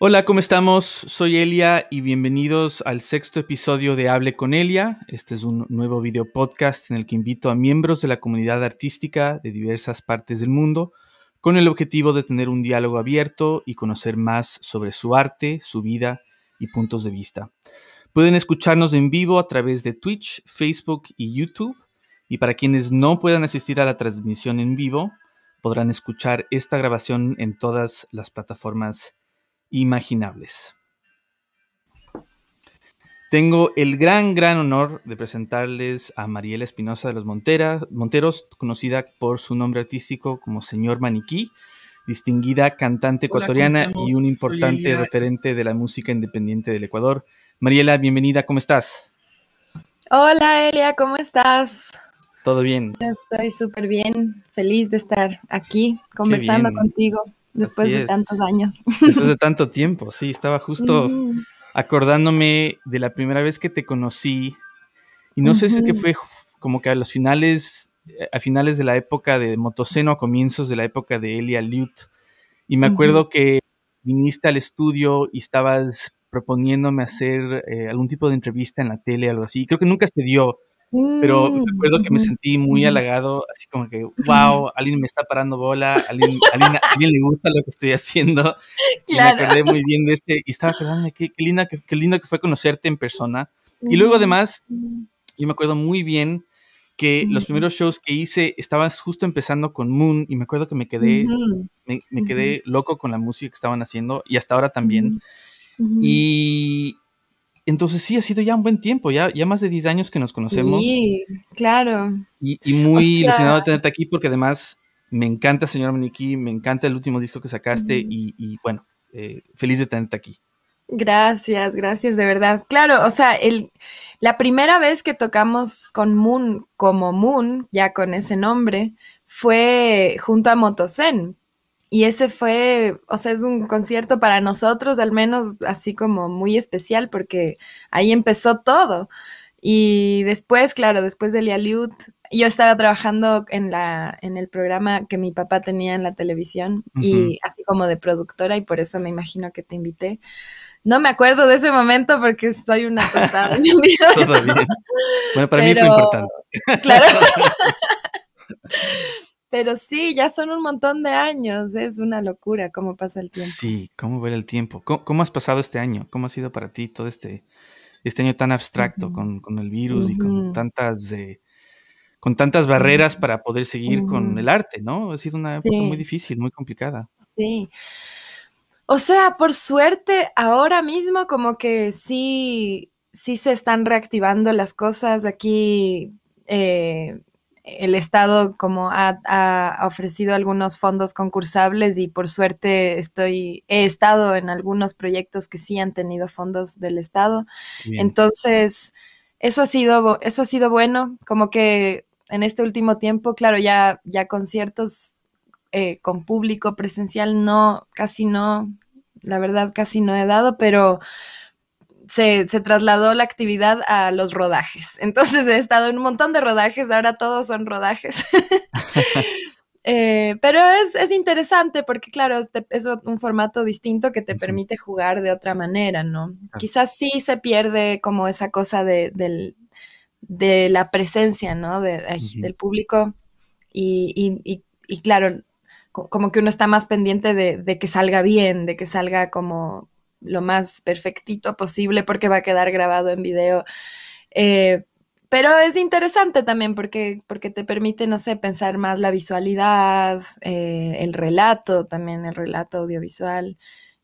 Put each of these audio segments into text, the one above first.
Hola, ¿cómo estamos? Soy Elia y bienvenidos al sexto episodio de Hable con Elia. Este es un nuevo video podcast en el que invito a miembros de la comunidad artística de diversas partes del mundo con el objetivo de tener un diálogo abierto y conocer más sobre su arte, su vida y puntos de vista. Pueden escucharnos en vivo a través de Twitch, Facebook y YouTube. Y para quienes no puedan asistir a la transmisión en vivo, podrán escuchar esta grabación en todas las plataformas imaginables. Tengo el gran, gran honor de presentarles a Mariela Espinosa de los Monteros, conocida por su nombre artístico como Señor Maniquí, distinguida cantante ecuatoriana y un importante referente de la música independiente del Ecuador. Mariela, bienvenida, ¿cómo estás? Hola Elia, ¿cómo estás? Todo bien. estoy súper bien, feliz de estar aquí conversando contigo. Después de tantos años. Después de tanto tiempo, sí, estaba justo acordándome de la primera vez que te conocí. Y no sé si es que fue como que a los finales, eh, a finales de la época de Motoceno, a comienzos de la época de Elia Liut. Y me acuerdo que viniste al estudio y estabas proponiéndome hacer eh, algún tipo de entrevista en la tele, algo así. Creo que nunca se dio. Pero me acuerdo que me sentí muy halagado, así como que, wow, alguien me está parando bola, alguien, alguien, alguien le gusta lo que estoy haciendo. Y me acordé muy bien de este, y estaba acordando, qué, qué, linda, qué, qué, lindo que fue conocerte en persona. Y luego además, yo me acuerdo muy bien que los primeros shows que hice estabas justo empezando con Moon y me acuerdo que me quedé, me, me, quedé loco con la música que estaban haciendo y hasta ahora también. Y, entonces sí, ha sido ya un buen tiempo, ya, ya más de 10 años que nos conocemos. Sí, claro. Y, muy ilusionado de tenerte aquí porque además me encanta, señor Maniquí, me encanta el último disco que sacaste y, bueno, eh, feliz de tenerte aquí. Gracias, gracias, de verdad. Claro, o sea, el, la primera vez que tocamos con Moon como Moon, ya con ese nombre, fue junto a Motosen, y ese fue, o sea, es un concierto para nosotros, al menos así como muy especial, porque ahí empezó todo. Y después, claro, después de Lialiut, yo estaba trabajando en, la, en el programa que mi papá tenía en la televisión, y así como de productora, y por eso me imagino que te invité. No me acuerdo de ese momento porque soy una tostada en mi vida. Bueno, para mí fue importante. Claro. Pero sí, ya son un montón de años, es una locura cómo pasa el tiempo. Sí, cómo ver el tiempo. ¿Cómo, has pasado este año? ¿Cómo ha sido para ti todo este, este año tan abstracto con, el virus y con tantas, eh, con tantas barreras para poder seguir con el arte, ¿no? Ha sido una época muy difícil, muy complicada. Sí. O sea, por suerte, ahora mismo como que sí, sí se están reactivando las cosas aquí. Eh, el Estado como ha, ofrecido algunos fondos concursables y por suerte estoy, he estado en algunos proyectos que sí han tenido fondos del Estado. Entonces, eso ha sido, eso ha sido bueno, como que en este último tiempo, claro, ya, ya conciertos eh, con público presencial no, casi no, la verdad casi no he dado, pero se, trasladó la actividad a los rodajes. Entonces he estado en un montón de rodajes, ahora todos son rodajes. Eh, pero es, interesante porque, claro, es, un formato distinto que te permite jugar de otra manera, ¿no? Quizás sí se pierde como esa cosa de, de la presencia, ¿no? De, Del público y, claro, como que uno está más pendiente de, que salga bien, de que salga como lo más perfectito posible porque va a quedar grabado en video. Eh, pero es interesante también porque, porque te permite, no sé, pensar más la visualidad, eh, el relato, también el relato audiovisual.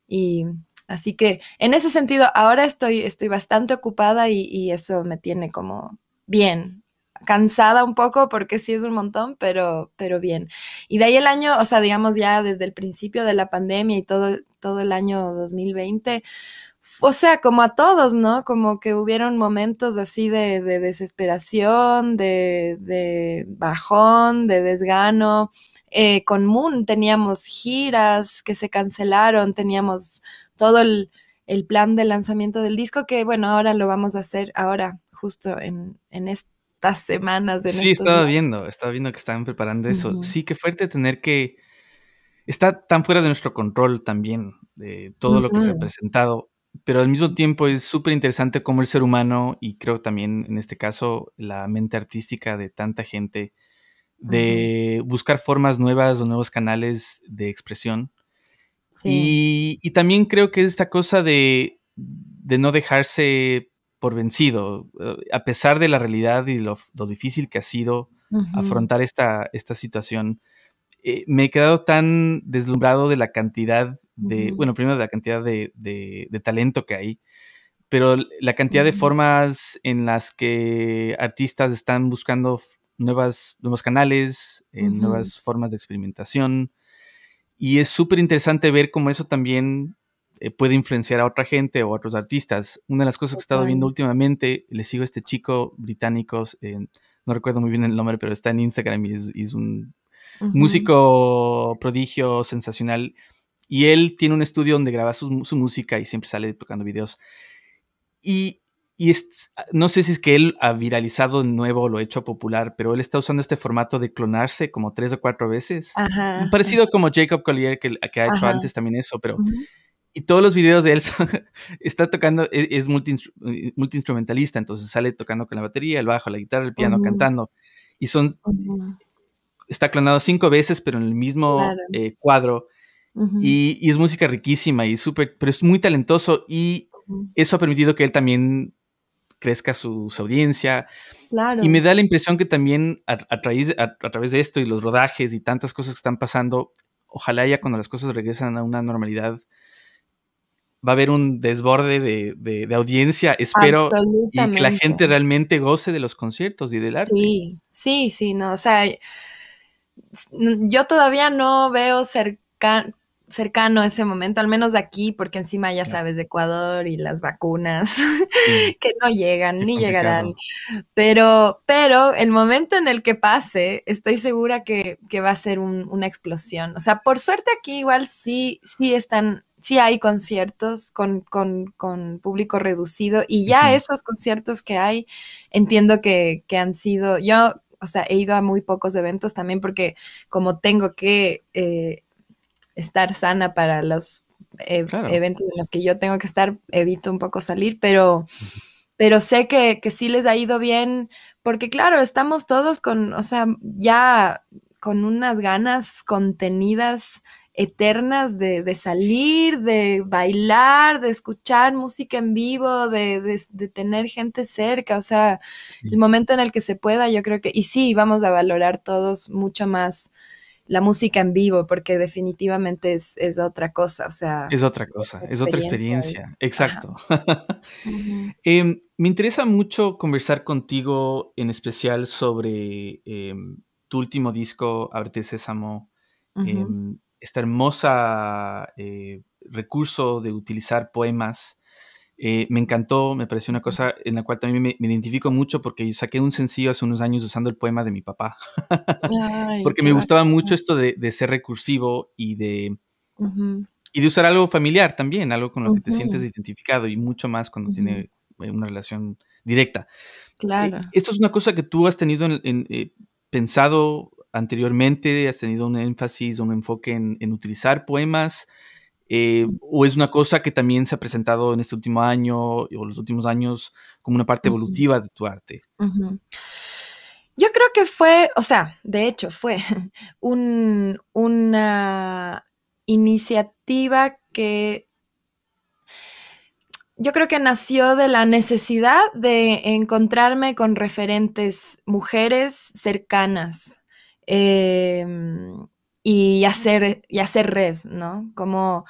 Y así que en ese sentido, ahora estoy, estoy bastante ocupada y, y eso me tiene como bien, cansada un poco porque sí es un montón, pero, pero bien. Y de ahí el año, o sea, digamos ya desde el principio de la pandemia y todo, todo el año 2020, o sea, como a todos, ¿no? Como que hubieron momentos así de, desesperación, de, bajón, de desgano. Eh, Moon teníamos giras que se cancelaron, teníamos todo el, el, plan de lanzamiento del disco que, bueno, ahora lo vamos a hacer ahora, justo en, en este semanas. sí, estaba viendo, estaba viendo que estaban preparando eso. Sí, qué fuerte tener que... Está tan fuera de nuestro control también. de todo lo que se ha presentado, pero al mismo tiempo es súper interesante cómo el ser humano, y creo también en este caso la mente artística de tanta gente, de buscar formas nuevas o nuevos canales de expresión. Y, también creo que es esta cosa de, no dejarse por vencido, eh, a pesar de la realidad y lo, difícil que ha sido afrontar esta, esta situación. Eh, me he quedado tan deslumbrado de la cantidad de, bueno, primero de la cantidad de, talento que hay, pero la cantidad de formas en las que artistas están buscando nuevas, nuevos canales, eh, nuevas formas de experimentación. Y es súper interesante ver cómo eso también eh, puede influenciar a otra gente o a otros artistas. Una de las cosas que he estado viendo últimamente, le sigo a este chico británico, no recuerdo muy bien el nombre, pero está en Instagram y es un músico prodigio, sensacional. Y él tiene un estudio donde graba su, música y siempre sale tocando videos. Y, y no sé si es que él ha viralizado de nuevo o lo ha hecho popular, pero él está usando este formato de clonarse como tres o cuatro veces. Parecido como Jacob Collier, que, que ha hecho antes también eso, pero... Y todos los videos de él está tocando, e, es, multi, instrumentalista entonces sale tocando con la batería, el bajo, la guitarra, el piano, cantando. Y son, está clonado cinco veces, pero en el mismo eh, cuadro. y, es música riquísima y súper, pero es muy talentoso y eso ha permitido que él también crezca su, audiencia. Y me da la impresión que también a, a, través de esto y los rodajes y tantas cosas que están pasando, ojalá ya cuando las cosas regresan a una normalidad, va a haber un desborde de, audiencia, espero, y que la gente realmente goce de los conciertos y del arte. Sí, sí, sí, no, o sea, yo todavía no veo cercano ese momento, al menos de aquí, porque encima ya sabes de Ecuador y las vacunas que no llegan ni llegarán. Pero, pero el momento en el que pase, estoy segura que, va a ser una explosión. O sea, por suerte aquí igual sí, sí están, sí hay conciertos con, público reducido y ya esos conciertos que hay, entiendo que, que han sido, yo o sea, he ido a muy pocos eventos también porque como tengo que eh, estar sana para los eh, eventos en los que yo tengo que estar, evito un poco salir, pero, pero sé que, que sí les ha ido bien porque claro, estamos todos con, o sea, ya con unas ganas contenidas eternas de, salir, de bailar, de escuchar música en vivo, de, tener gente cerca, o sea, el momento en el que se pueda, yo creo que, y sí, vamos a valorar todos mucho más la música en vivo, porque definitivamente es, otra cosa, o sea. Es otra cosa, es otra experiencia, exacto. Em, me interesa mucho conversar contigo en especial sobre em, tu último disco, Abrete Sésamo esta hermosa eh, recurso de utilizar poemas. Eh, me encantó, me pareció una cosa en la cual también me, identifico mucho porque yo saqué un sencillo hace unos años usando el poema de mi papá. porque me gustaba mucho esto de, ser recursivo y de, y de usar algo familiar también, algo con lo que te sientes identificado y mucho más cuando tiene eh, una relación directa. Claro. esto es una cosa que tú has tenido en, pensado anteriormente? ¿Has tenido un énfasis, un enfoque en, utilizar poemas? Eh, ¿O es una cosa que también se ha presentado en este último año o los últimos años como una parte evolutiva de tu arte? Yo creo que fue, o sea, de hecho fue una iniciativa que yo creo que nació de la necesidad de encontrarme con referentes mujeres cercanas Em, y, hacer, y hacer red, ¿no? Como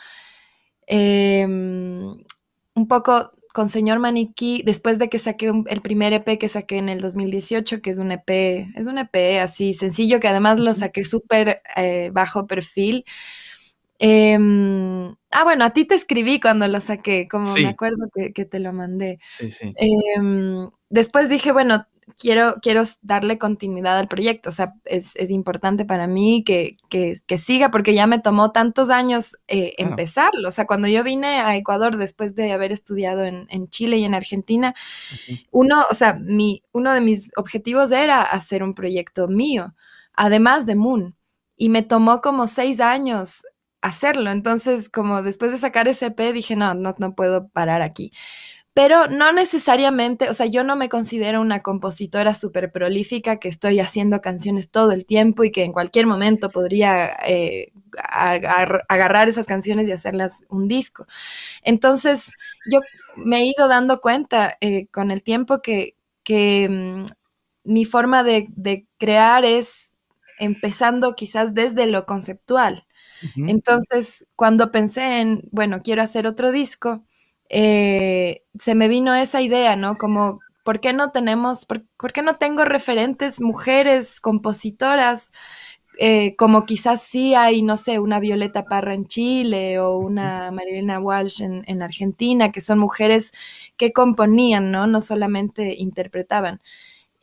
em, un poco con Señor Maniquí, después de que saqué el primer EP que saqué en el 2018, que es un EP, es un EP así sencillo, que además lo saqué súper eh, bajo perfil. Em, ah, bueno, a ti te escribí cuando lo saqué, como me acuerdo que, te lo mandé. Sí, sí. después dije, bueno, quiero, quiero darle continuidad al proyecto. O sea, es, importante para mí que, siga porque ya me tomó tantos años eh, empezarlo. O sea, cuando yo vine a Ecuador después de haber estudiado en, Chile y en Argentina, uno, o sea, mi, uno de mis objetivos era hacer un proyecto mío, además de Moon. Y me tomó como seis años hacerlo. Entonces, como después de sacar ese EP, dije, no, no, no puedo parar aquí. Pero no necesariamente, o sea, yo no me considero una compositora súper prolífica que estoy haciendo canciones todo el tiempo y que en cualquier momento podría eh, agarrar esas canciones y hacerlas un disco. Entonces, yo me he ido dando cuenta eh, con el tiempo que, mm, mi forma de, crear es empezando quizás desde lo conceptual. Entonces, cuando pensé en, bueno, quiero hacer otro disco, eh, se me vino esa idea, ¿no? Como, ¿por qué no tenemos, por, qué no tengo referentes mujeres compositoras? Eh, como quizás sí hay, no sé, una Violeta Parra en Chile o una Marilena Walsh en, Argentina, que son mujeres que componían, ¿no? No solamente interpretaban.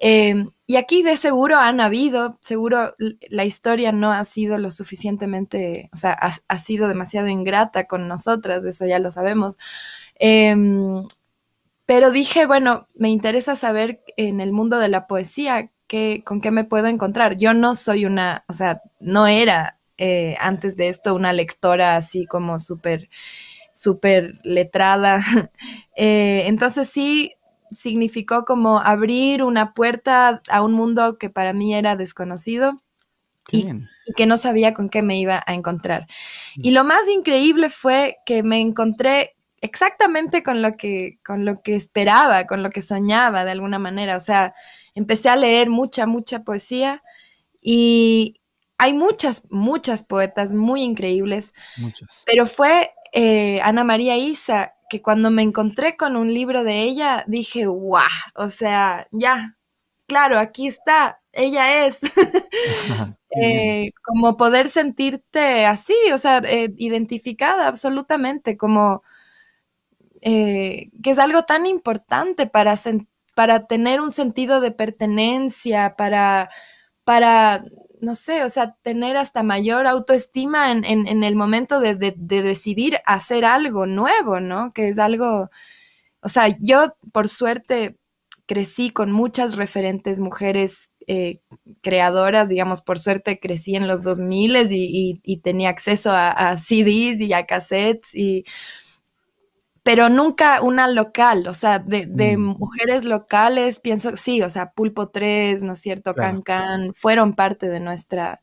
Em, y aquí de seguro han habido, seguro la historia no ha sido lo suficientemente, o sea, ha, sido demasiado ingrata con nosotras, eso ya lo sabemos. Em, pero dije, bueno, me interesa saber en el mundo de la poesía qué, con qué me puedo encontrar. Yo no soy una, o sea, no era eh, antes de esto una lectora así como súper, súper letrada. Eh, entonces sí significó como abrir una puerta a un mundo que para mí era desconocido. Y, que no sabía con qué me iba a encontrar. Mm. Y lo más increíble fue que me encontré exactamente con lo que, con lo que esperaba, con lo que soñaba de alguna manera. O sea, empecé a leer mucha, mucha poesía y hay muchas, muchas poetas muy increíbles. Muchas. Pero fue eh, Ana María Isa que cuando me encontré con un libro de ella, dije, guau, o sea, ya, claro, aquí está, ella es. Eh, como poder sentirte así, o sea, eh, identificada absolutamente, como eh, que es algo tan importante para, para tener un sentido de pertenencia, para, para no sé, o sea, tener hasta mayor autoestima en, el momento de, decidir hacer algo nuevo, ¿no? Que es algo, o sea, yo por suerte crecí con muchas referentes mujeres eh, creadoras, digamos, por suerte crecí en los 2000 y, y, tenía acceso a, a, CDs y a cassettes y pero nunca una local, o sea, de, mm. mujeres locales, pienso, sí, o sea, Pulpo 3, ¿no es cierto? Can Can, fueron parte de nuestra,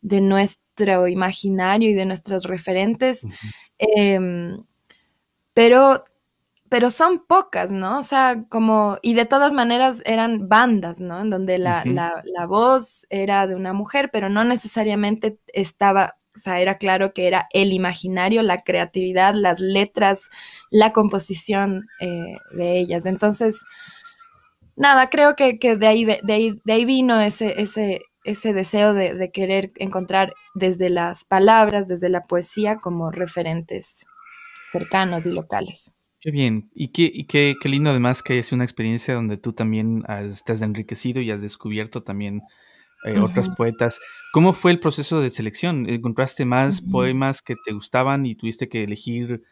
de nuestro imaginario y de nuestros referentes, em, pero, pero son pocas, ¿no? O sea, como, y de todas maneras eran bandas, ¿no? En donde la, la voz era de una mujer, pero no necesariamente estaba o sea, era claro que era el imaginario, la creatividad, las letras, la composición eh, de ellas. Entonces, nada, creo que, de, ahí, de, ahí, vino ese, ese, ese deseo de, querer encontrar desde las palabras, desde la poesía, como referentes cercanos y locales. Qué bien. Y qué, qué, lindo además que es una experiencia donde tú también has enriquecido y has descubierto también eh, otras poetas. ¿Cómo fue el proceso de selección? ¿Encontraste más poemas que te gustaban y tuviste que elegir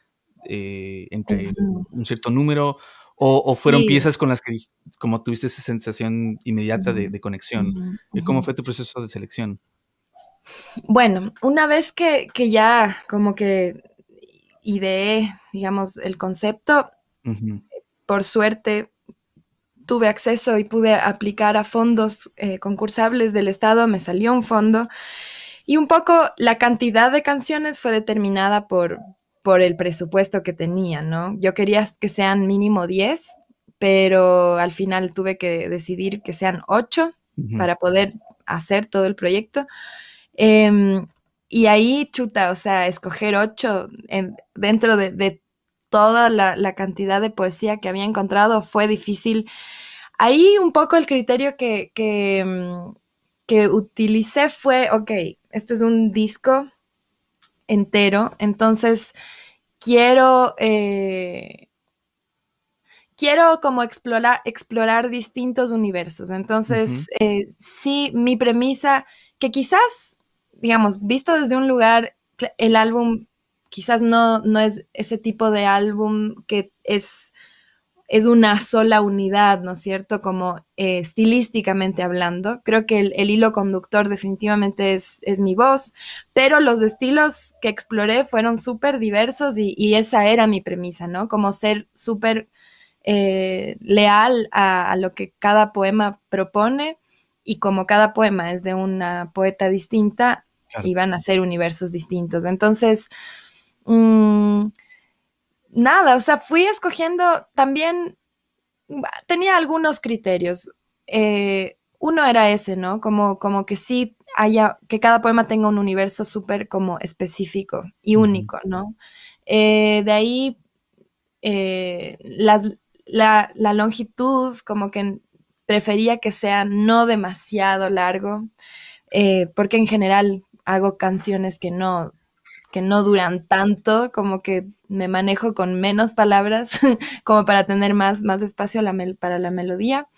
eh, entre un cierto número? ¿O, fueron piezas con las que, como tuviste esa sensación inmediata de, conexión? Eh, ¿Cómo fue tu proceso de selección? Bueno, una vez que, ya como que ideé, digamos, el concepto, por suerte tuve acceso y pude aplicar a fondos eh, concursables del Estado, me salió un fondo. Y un poco la cantidad de canciones fue determinada por, por el presupuesto que tenía, ¿no? Yo quería que sean mínimo 10, pero al final tuve que decidir que sean 8 para poder hacer todo el proyecto. Em, y ahí, chuta, o sea, escoger 8 dentro de, de toda la, cantidad de poesía que había encontrado fue difícil. Ahí un poco el criterio que, que, mm, utilicé fue, ok, esto es un disco entero, entonces quiero, eh, quiero como explorar, explorar distintos universos. Entonces, eh, sí, mi premisa, que quizás, digamos, visto desde un lugar, el álbum quizás no, no es ese tipo de álbum que es es una sola unidad, ¿no es cierto? Como eh, estilísticamente hablando. Creo que el, hilo conductor definitivamente es, es, mi voz, pero los estilos que exploré fueron súper diversos y, esa era mi premisa, ¿no? Como ser súper eh, leal a, lo que cada poema propone y como cada poema es de una poeta distinta, iban a ser universos distintos. Entonces, mmm, nada, o sea, fui escogiendo también, tenía algunos criterios. Eh, uno era ese, ¿no? Como, como que sí haya, que cada poema tenga un universo súper como específico y único, ¿no? Eh, de ahí, eh, la, la, longitud, como que prefería que sea no demasiado largo, porque en general hago canciones que no que no duran tanto, como que me manejo con menos palabras, como para tener más, más espacio para la melodía.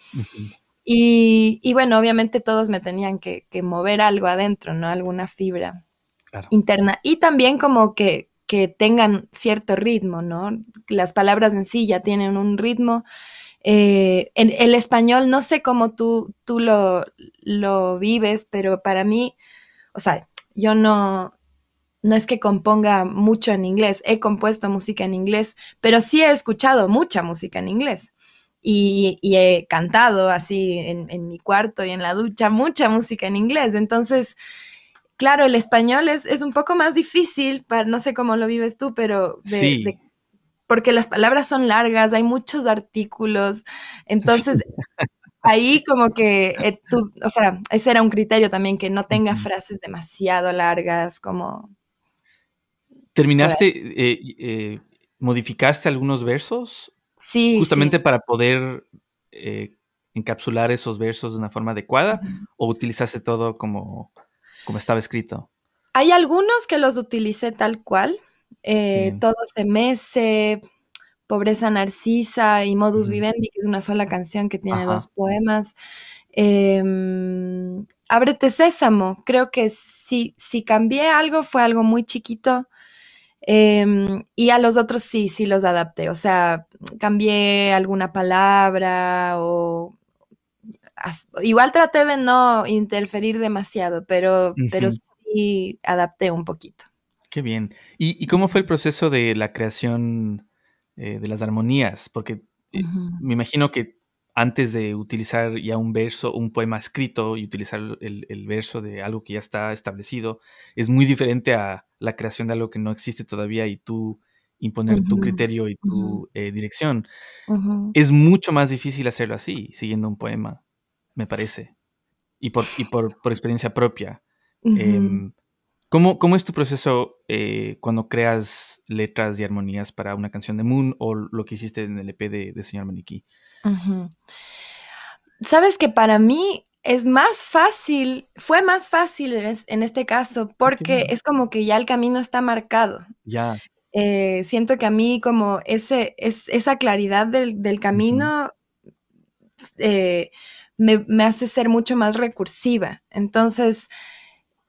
y, bueno, obviamente todos me tenían que, mover algo adentro, ¿no? Alguna fibra interna. Y también como que, que tengan cierto ritmo, ¿no? Las palabras en sí ya tienen un ritmo. Eh, en el español, no sé cómo tú, tú lo, lo vives, pero para mí, o sea, yo no, no es que componga mucho en inglés, he compuesto música en inglés, pero sí he escuchado mucha música en inglés. Y, he cantado así en, mi cuarto y en la ducha mucha música en inglés. Entonces, claro, el español es, un poco más difícil, para, no sé cómo lo vives tú, pero porque las palabras son largas, hay muchos artículos. Entonces, ahí como que eh, tú, o sea, ese era un criterio también, que no tenga frases demasiado largas, como ¿Terminaste, eh, eh, modificaste algunos versos? Sí. Justamente para poder eh, encapsular esos versos de una forma adecuada o utilizaste todo como, como estaba escrito? Hay algunos que los utilicé tal cual. Todos de Mese, Pobreza Narcisa y Modus Vivendi, que es una sola canción que tiene dos poemas. Em, Ábrete Sésamo, creo que si, si cambié algo fue algo muy chiquito Em, y a los otros sí, sí los adapté. O sea, cambié alguna palabra o igual traté de no interferir demasiado, pero, pero sí adapté un poquito. Qué bien. ¿Y, cómo fue el proceso de la creación eh, de las armonías? Porque eh, me imagino que antes de utilizar ya un verso, un poema escrito y utilizar el, verso de algo que ya está establecido, es muy diferente a la creación de algo que no existe todavía y tú imponer tu criterio y tu eh, dirección. Es mucho más difícil hacerlo así, siguiendo un poema, me parece. Y por, por, experiencia propia. Em, ¿cómo, es tu proceso eh, cuando creas letras y armonías para una canción de Moon o lo que hiciste en el EP de, de Señor Maniquí? Sabes que para mí es más fácil, fue más fácil en, este caso, porque es como que ya el camino está marcado. Ya. Eh, siento que a mí como ese, es, esa claridad del, camino eh, me, hace ser mucho más recursiva. Entonces,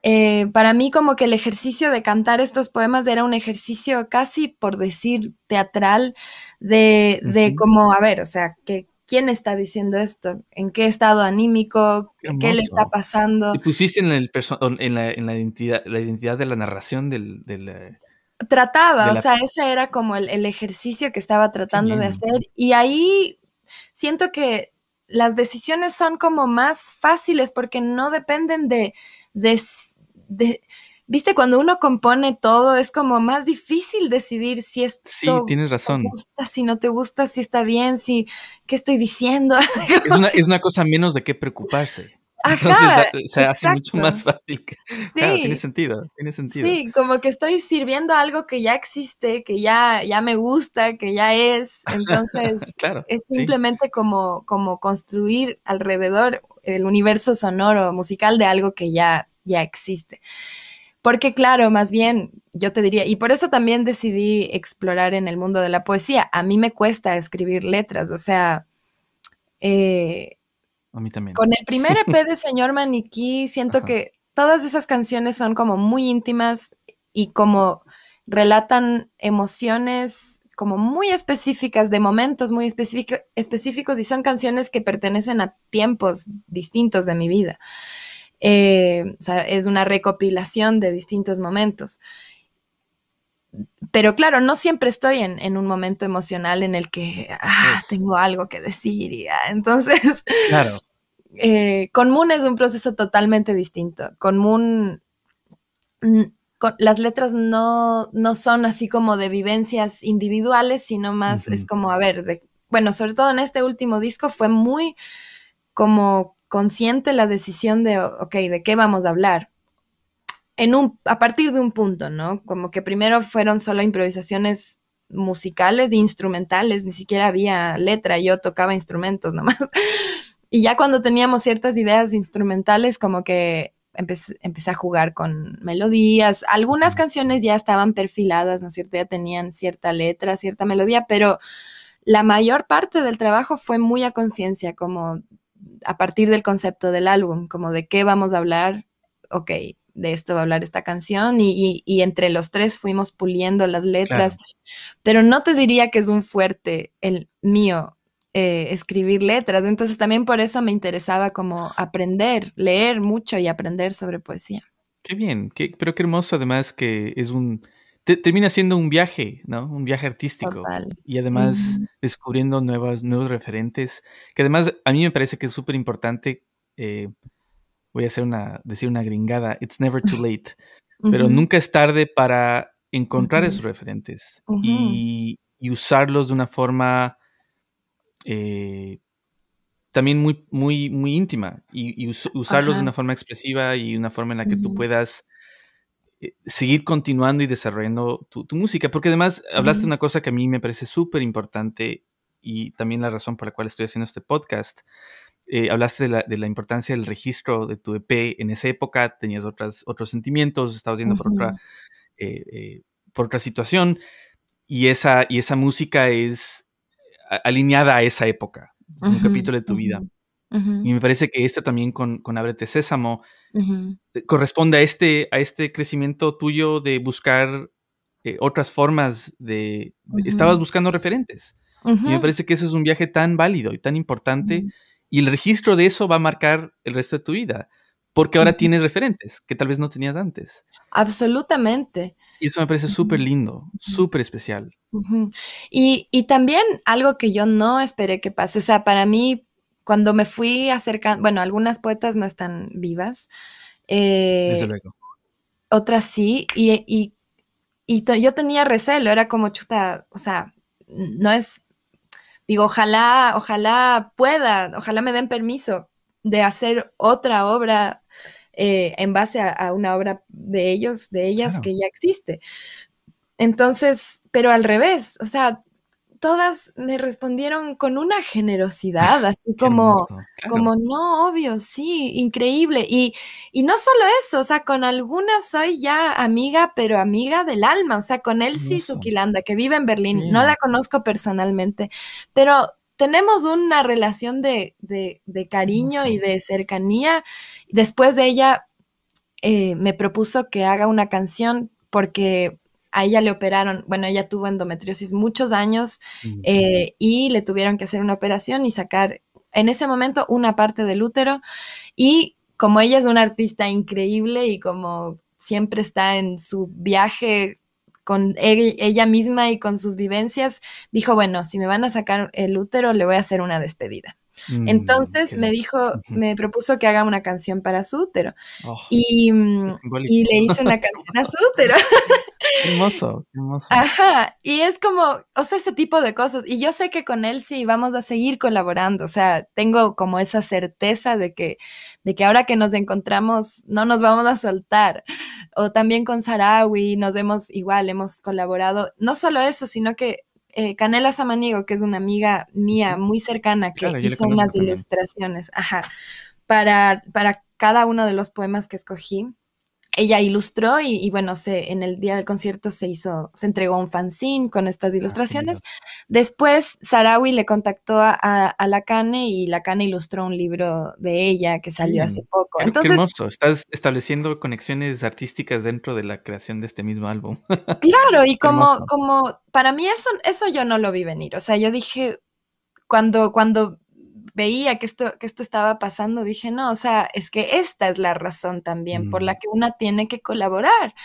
eh, para mí como que el ejercicio de cantar estos poemas era un ejercicio casi, por decir, teatral, de, de como, a ver, o sea, que quién está diciendo esto, en qué estado anímico, qué, le está pasando. ¿Y pusiste en, el en, la, en la, identidad, la identidad de la narración del... Eh, Trataba, o sea, ese era como el, ejercicio que estaba tratando de hacer y ahí siento que las decisiones son como más fáciles porque no dependen de, de viste, cuando uno compone todo, es como más difícil decidir si esto sí, tienes razón. te gusta, si no te gusta, si está bien, si qué estoy diciendo. Es una, cosa menos de qué preocuparse. Ajá, se hace mucho más fácil. sí, tiene sentido, tiene sentido. Sí, como que estoy sirviendo algo que ya existe, que ya, ya me gusta, que ya es. Entonces, es simplemente como, como construir alrededor el universo sonoro, musical de algo que ya, ya existe. Porque claro, más bien, yo te diría, y por eso también decidí explorar en el mundo de la poesía. A mí me cuesta escribir letras, o sea... Eh, a mí también. Con el primer EP de Señor Maniquí, siento que todas esas canciones son como muy íntimas y como relatan emociones como muy específicas, de momentos muy específicos y son canciones que pertenecen a tiempos distintos de mi vida. Eh, o sea, es una recopilación de distintos momentos. Pero claro, no siempre estoy en, un momento emocional en el que ah, tengo algo que decir. Y, ah, entonces, claro. Eh, con Moon es un proceso totalmente distinto. Con Moon las letras no, no son así como de vivencias individuales, sino más es como, a ver, de, bueno, sobre todo en este último disco fue muy como consciente la decisión de, ok, ¿de qué vamos a hablar? En un, a partir de un punto, ¿no? Como que primero fueron solo improvisaciones musicales e instrumentales, ni siquiera había letra, yo tocaba instrumentos nomás. Y ya cuando teníamos ciertas ideas instrumentales, como que empecé, a jugar con melodías. Algunas canciones ya estaban perfiladas, ¿no es cierto? Ya tenían cierta letra, cierta melodía, pero la mayor parte del trabajo fue muy a conciencia, como a partir del concepto del álbum, como de qué vamos a hablar, ok, de esto va a hablar esta canción y, entre los tres fuimos puliendo las letras, pero no te diría que es un fuerte el mío eh, escribir letras. Entonces también por eso me interesaba como aprender, leer mucho y aprender sobre poesía. Qué bien, qué, pero qué hermoso además que es un, termina siendo un viaje, ¿no? Un viaje artístico. Y además descubriendo nuevos referentes, que además a mí me parece que es súper importante, eh, voy a hacer una, decir una gringada, it's never too late, pero nunca es tarde para encontrar esos referentes y, y, usarlos de una forma eh, también muy, muy, muy íntima y, usarlos de una forma expresiva y una forma en la que tú puedas seguir continuando y desarrollando tu, música. Porque además hablaste de una cosa que a mí me parece súper importante y también la razón por la cual estoy haciendo este podcast. Eh, hablaste de la, importancia del registro de tu EP. En esa época tenías otras, otros sentimientos, estabas yendo por, otra, por otra situación y esa, y esa música es alineada a esa época, un capítulo de tu vida. Y me parece que este también con, con Ábrete Sésamo eh, corresponde a este, a este crecimiento tuyo de buscar eh, otras formas de... estabas buscando referentes. Y me parece que eso es un viaje tan válido y tan importante. Y el registro de eso va a marcar el resto de tu vida porque ahora tienes referentes que tal vez no tenías antes. Absolutamente. Y eso me parece súper lindo, súper especial. y, también algo que yo no esperé que pase, o sea, para mí, cuando me fui acercando, bueno, algunas poetas no están vivas. Desde eh, luego. Otras sí, y, y, y yo tenía recelo, era como chuta, o sea, no es, digo, ojalá, ojalá pueda, ojalá me den permiso, de hacer otra obra eh, en base a, una obra de ellos, de ellas que ya existe. Entonces, pero al revés, o sea, todas me respondieron con una generosidad, así como, como, no, obvio, sí, increíble. Y, y, no solo eso, o sea, con algunas soy ya amiga, pero amiga del alma, o sea, con Elsie Sukilanda, que vive en Berlín, no la conozco personalmente, pero tenemos una relación de, cariño y de cercanía. Después de ella, eh, me propuso que haga una canción porque a ella le operaron, bueno, ella tuvo endometriosis muchos años eh, y le tuvieron que hacer una operación y sacar en ese momento una parte del útero y como ella es una artista increíble y como siempre está en su viaje con ella misma y con sus vivencias, dijo, bueno, si me van a sacar el útero, le voy a hacer una despedida. Mm, Entonces me dijo, me propuso que haga una canción para su útero. Oh, y, mm, y, le hice una canción a su útero. hermoso, hermoso. Ajá, y es como, o sea, ese tipo de cosas. Y yo sé que con él sí vamos a seguir colaborando. O sea, tengo como esa certeza de que, de que ahora que nos encontramos no nos vamos a soltar. O también con Sarawi nos hemos igual, hemos colaborado. No solo eso, sino que eh, Canela Samaniego, que es una amiga mía muy cercana, que hizo unas ilustraciones, ajá, para, para cada uno de los poemas que escogí. Ella ilustró y, bueno, se, en el día del concierto se hizo, se entregó un fanzine con estas ah, ilustraciones Después, Sarawi le contactó a, a, la Cane y la Cane ilustró un libro de ella que salió hace poco. Entonces, qué hermoso, estás estableciendo conexiones artísticas dentro de la creación de este mismo álbum. Claro, y como, como para mí eso, eso yo no lo vi venir. O sea, yo dije, cuando, cuando veía que esto, que esto estaba pasando, dije, no, o sea, es que esta es la razón también por la mm. que una tiene que colaborar,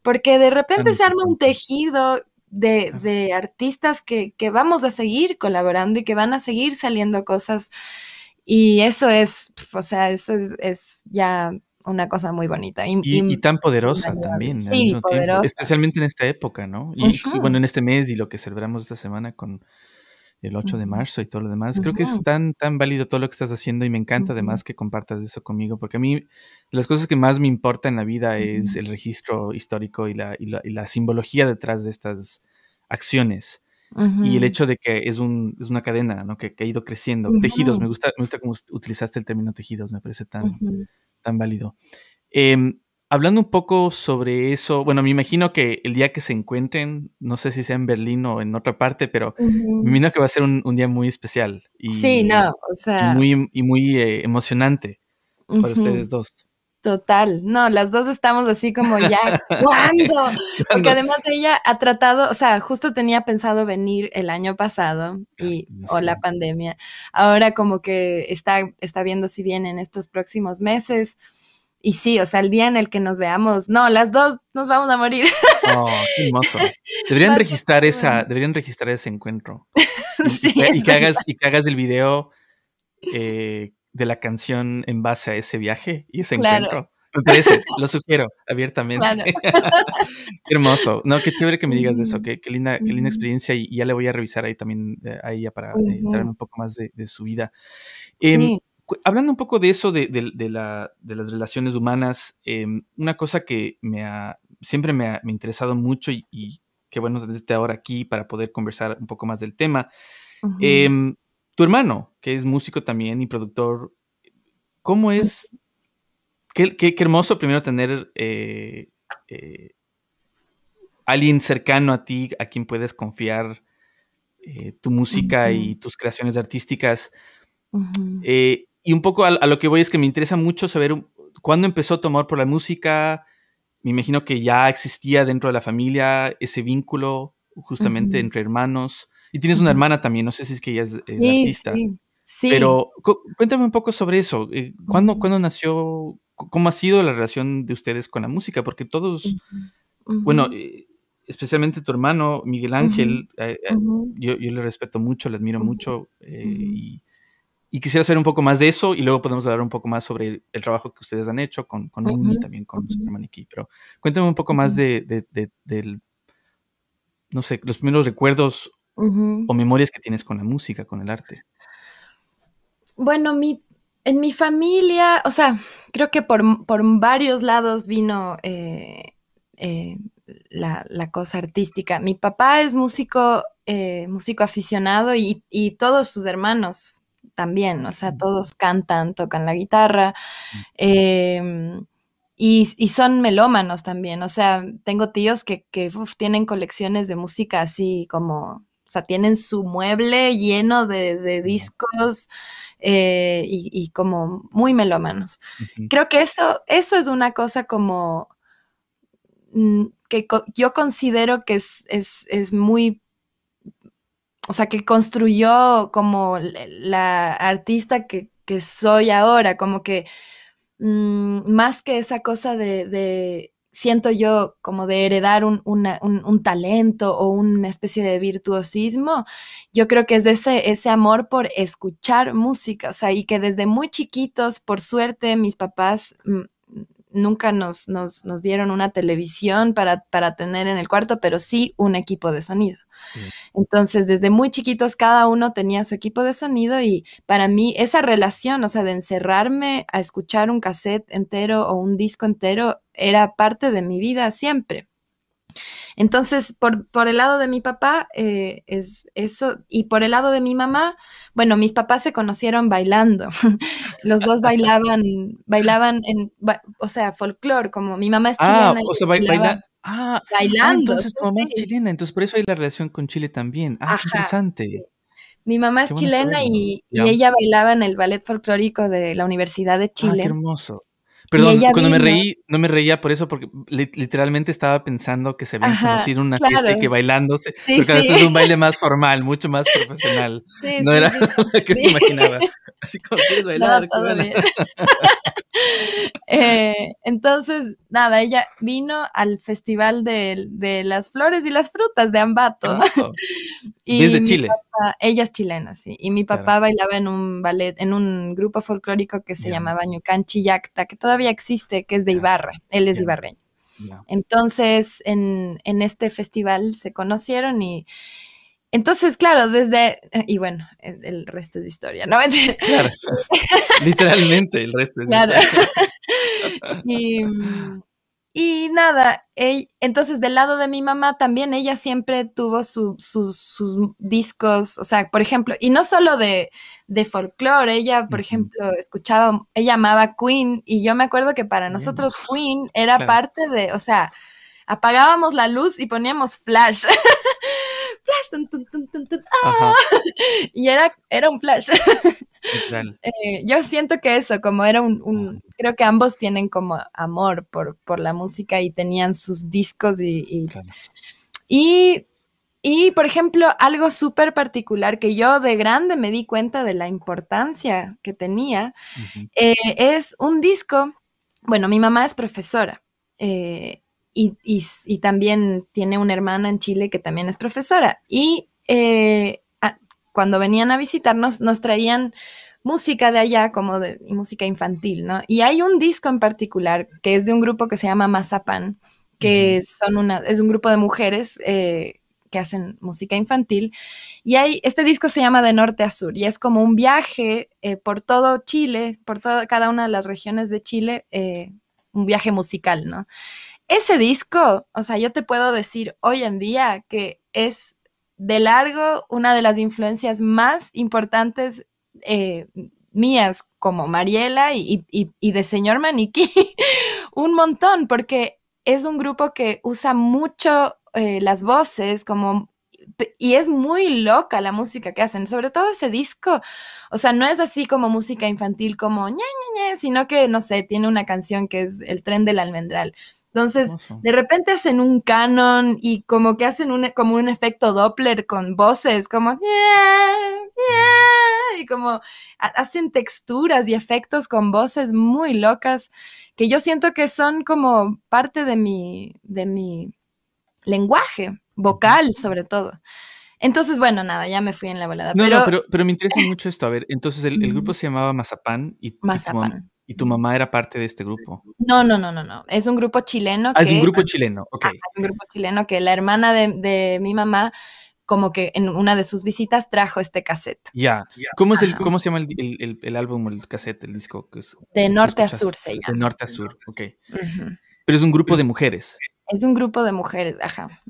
porque de repente se arma un tejido de, artistas que, vamos a seguir colaborando y que van a seguir saliendo cosas, y eso es, o sea, eso es, ya una cosa muy bonita. Y, tan poderosa también. Sí, poderosa. especialmente en esta época, ¿no? y, bueno, en este mes y lo que celebramos esta semana con el 8 de marzo y todo lo demás. Creo que es tan, tan válido todo lo que estás haciendo y me encanta además que compartas eso conmigo, porque a mí las cosas que más me importa en la vida es el registro histórico y la, y la, simbología detrás de estas acciones. Y el hecho de que es, un, es una cadena ¿no? que, ha ido creciendo. Tejidos, me gusta, me gusta cómo utilizaste el término tejidos, me parece tan, tan válido. Em, hablando un poco sobre eso, bueno, me imagino que el día que se encuentren, no sé si sea en Berlín o en otra parte, pero me imagino que va a ser un, día muy especial. Y, sí, no, o sea. Y muy, y muy eh, emocionante para ustedes dos. Total, no, las dos estamos así como ya, ¿cuándo? Porque además ella ha tratado, o sea, justo tenía pensado venir el año pasado y, o la pandemia, ahora como que está, está viendo si viene en estos próximos meses, y sí, o sea, el día en el que nos veamos, no, las dos nos vamos a morir. Oh, qué hermoso. Deberían registrar esa, deberían registrar ese encuentro. Y, que, hagas, y que hagas el video eh, de la canción en base a ese viaje y ese encuentro. lo sugiero abiertamente. qué hermoso. No, qué chévere que me digas de eso. Qué, qué linda, qué linda experiencia. Y ya le voy a revisar ahí también eh, a ella para uh entrar un poco más de, su vida. Em, hablando un poco de eso, de, las relaciones humanas, em, una cosa que me ha, siempre me ha, interesado mucho y, qué bueno tenerte ahora aquí para poder conversar un poco más del tema. Em, tu hermano, que es músico también y productor, ¿cómo es? Qué, hermoso primero tener eh, eh, alguien cercano a ti, a quien puedes confiar eh, tu música y tus creaciones artísticas y un poco a, lo que voy es que me interesa mucho saber cuándo empezó tu amor por la música. Me imagino que ya existía dentro de la familia ese vínculo justamente entre hermanos. Y tienes una hermana también, no sé si es que ella es, artista. Sí, sí. Pero cuéntame un poco sobre eso. Eh, ¿Cuándo, nació? ¿Cómo ha sido la relación de ustedes con la música? Porque todos, bueno, eh, especialmente tu hermano, Miguel Ángel, eh, yo, le respeto mucho, le admiro mucho y y quisiera saber un poco más de eso y luego podemos hablar un poco más sobre el trabajo que ustedes han hecho con, con y también con uh Maniquí. Pero cuéntame un poco más de, de, del, no sé, los primeros recuerdos o memorias que tienes con la música, con el arte. Bueno, mi, en mi familia, o sea, creo que por, por varios lados vino eh, eh, la, la, cosa artística. Mi papá es músico, eh, músico aficionado y, y, todos sus hermanos también, o sea, todos cantan, tocan la guitarra. Em, y, son melómanos también, o sea, tengo tíos que, tienen colecciones de música así como, o sea, tienen su mueble lleno de, discos eh, y, como muy melómanos. Creo que eso, eso es una cosa como mm, que yo considero que es, es muy o sea, que construyó como la artista que, soy ahora, como que mm, más que esa cosa de, siento yo como de heredar un, talento o una especie de virtuosismo, yo creo que es ese, ese amor por escuchar música, o sea, y que desde muy chiquitos, por suerte, mis papás mm, nunca nos, nos, dieron una televisión para, para, tener en el cuarto, pero sí un equipo de sonido. Entonces, desde muy chiquitos, cada uno tenía su equipo de sonido y para mí esa relación, o sea, de encerrarme a escuchar un cassette entero o un disco entero, era parte de mi vida siempre. Entonces, por, por, el lado de mi papá, eh, es eso, y por el lado de mi mamá, bueno, mis papás se conocieron bailando. Los dos bailaban, bailaban en, o sea, folclore, como mi mamá es chilena. Ah, o sea, Ah, ah bailando. entonces tu mamá es chilena, entonces por eso hay la relación con Chile también. Ah, interesante. Mi mamá es chilena y, ella bailaba en el ballet folclórico de la Universidad de Chile. Ah, qué hermoso. Perdón, cuando me reí, no me reía por eso, porque literalmente estaba pensando que se habían conocido una fiesta y que bailándose, sí, porque sí. es un baile más formal, mucho más profesional. no era lo que me imaginaba. Así como quieres bailar. todo bien. eh, entonces, nada, ella vino al Festival de, de, las Flores y las Frutas de Ambato. y Desde Chile. ella es chilena, sí. Y mi papá bailaba en un ballet, en un grupo folclórico que se llamaba Ñucan Chillacta, que todavía existe, que es de Ibarra. Él es ibarreño. Entonces, en, en este festival se conocieron y entonces, claro, desde, eh, y bueno, el resto es historia, ¿no? Claro, literalmente el resto es claro. historia. y, y nada, entonces del lado de mi mamá también ella siempre tuvo sus, discos, o sea, por ejemplo, y no solo de, de folclore, ella, por ejemplo, escuchaba, ella amaba Queen y yo me acuerdo que para nosotros Queen era parte de, o sea, apagábamos la luz y poníamos flash. flash, ¡ah! y era, era un flash. Eh, yo siento que eso, como era un, creo que ambos tienen como amor por, por la música y tenían sus discos y, y, y, por ejemplo, algo súper particular que yo de grande me di cuenta de la importancia que tenía, eh, es un disco, bueno, mi mamá es profesora. Eh, y, también tiene una hermana en Chile que también es profesora. Y eh, cuando venían a visitarnos, nos traían música de allá, como de música infantil, ¿no? Y hay un disco en particular que es de un grupo que se llama Mazapan, que son una, es un grupo de mujeres eh, que hacen música infantil. Y hay, este disco se llama De Norte a Sur y es como un viaje eh, por todo Chile, por toda, cada una de las regiones de Chile, un viaje musical, ¿no? Ese disco, o sea, yo te puedo decir hoy en día que es de largo una de las influencias más importantes eh, mías como Mariela y, de señor Maniquí, un montón, porque es un grupo que usa mucho eh, las voces como y es muy loca la música que hacen, sobre todo ese disco. O sea, no es así como música infantil como ña, ña, ña, sino que, no sé, tiene una canción que es El tren del almendral. Entonces, de repente hacen un canon y como que hacen un, como un efecto Doppler con voces, como y como hacen texturas y efectos con voces muy locas que yo siento que son como parte de mi, de mi lenguaje vocal, sobre todo. Entonces, bueno, nada, ya me fui en la volada. No, pero... No, pero, me interesa mucho esto. A ver, entonces el, grupo se llamaba Mazapán y, Mazapán. ¿Y tu mamá era parte de este grupo? No, no, no, no, no. Es un grupo chileno. Ah, es un grupo chileno, ok. es un grupo chileno que la hermana de, mi mamá, como que en una de sus visitas, trajo este cassette. Ya. ¿Cómo, es el, ¿Cómo se llama el, el, álbum, el cassette, el disco? Que es, de norte a sur se llama. De norte a sur, ok. Pero es un grupo de mujeres. Es un grupo de mujeres, ajá.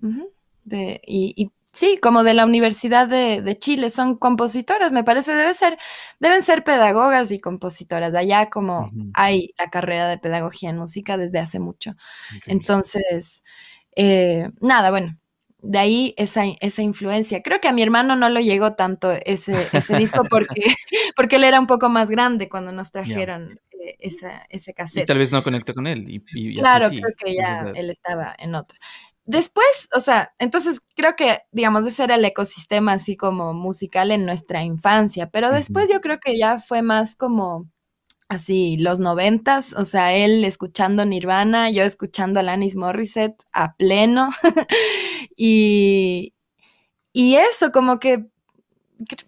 de, y Sí, como de la Universidad de, Chile, son compositoras, me parece, debe ser, deben ser pedagogas y compositoras. De allá como hay la carrera de pedagogía en música desde hace mucho. Entonces, eh, nada, bueno, de ahí esa, esa, influencia. Creo que a mi hermano no lo llegó tanto ese, ese disco porque, porque él era un poco más grande cuando nos trajeron eh, ese cassette. Y tal vez no conectó con él. claro, creo que ya él estaba en otra. Después, o sea, entonces creo que, digamos, ese era el ecosistema así como musical en nuestra infancia, pero después yo creo que ya fue más como así los noventas, o sea, él escuchando Nirvana, yo escuchando Alanis Morissette a pleno. Y, y eso, como que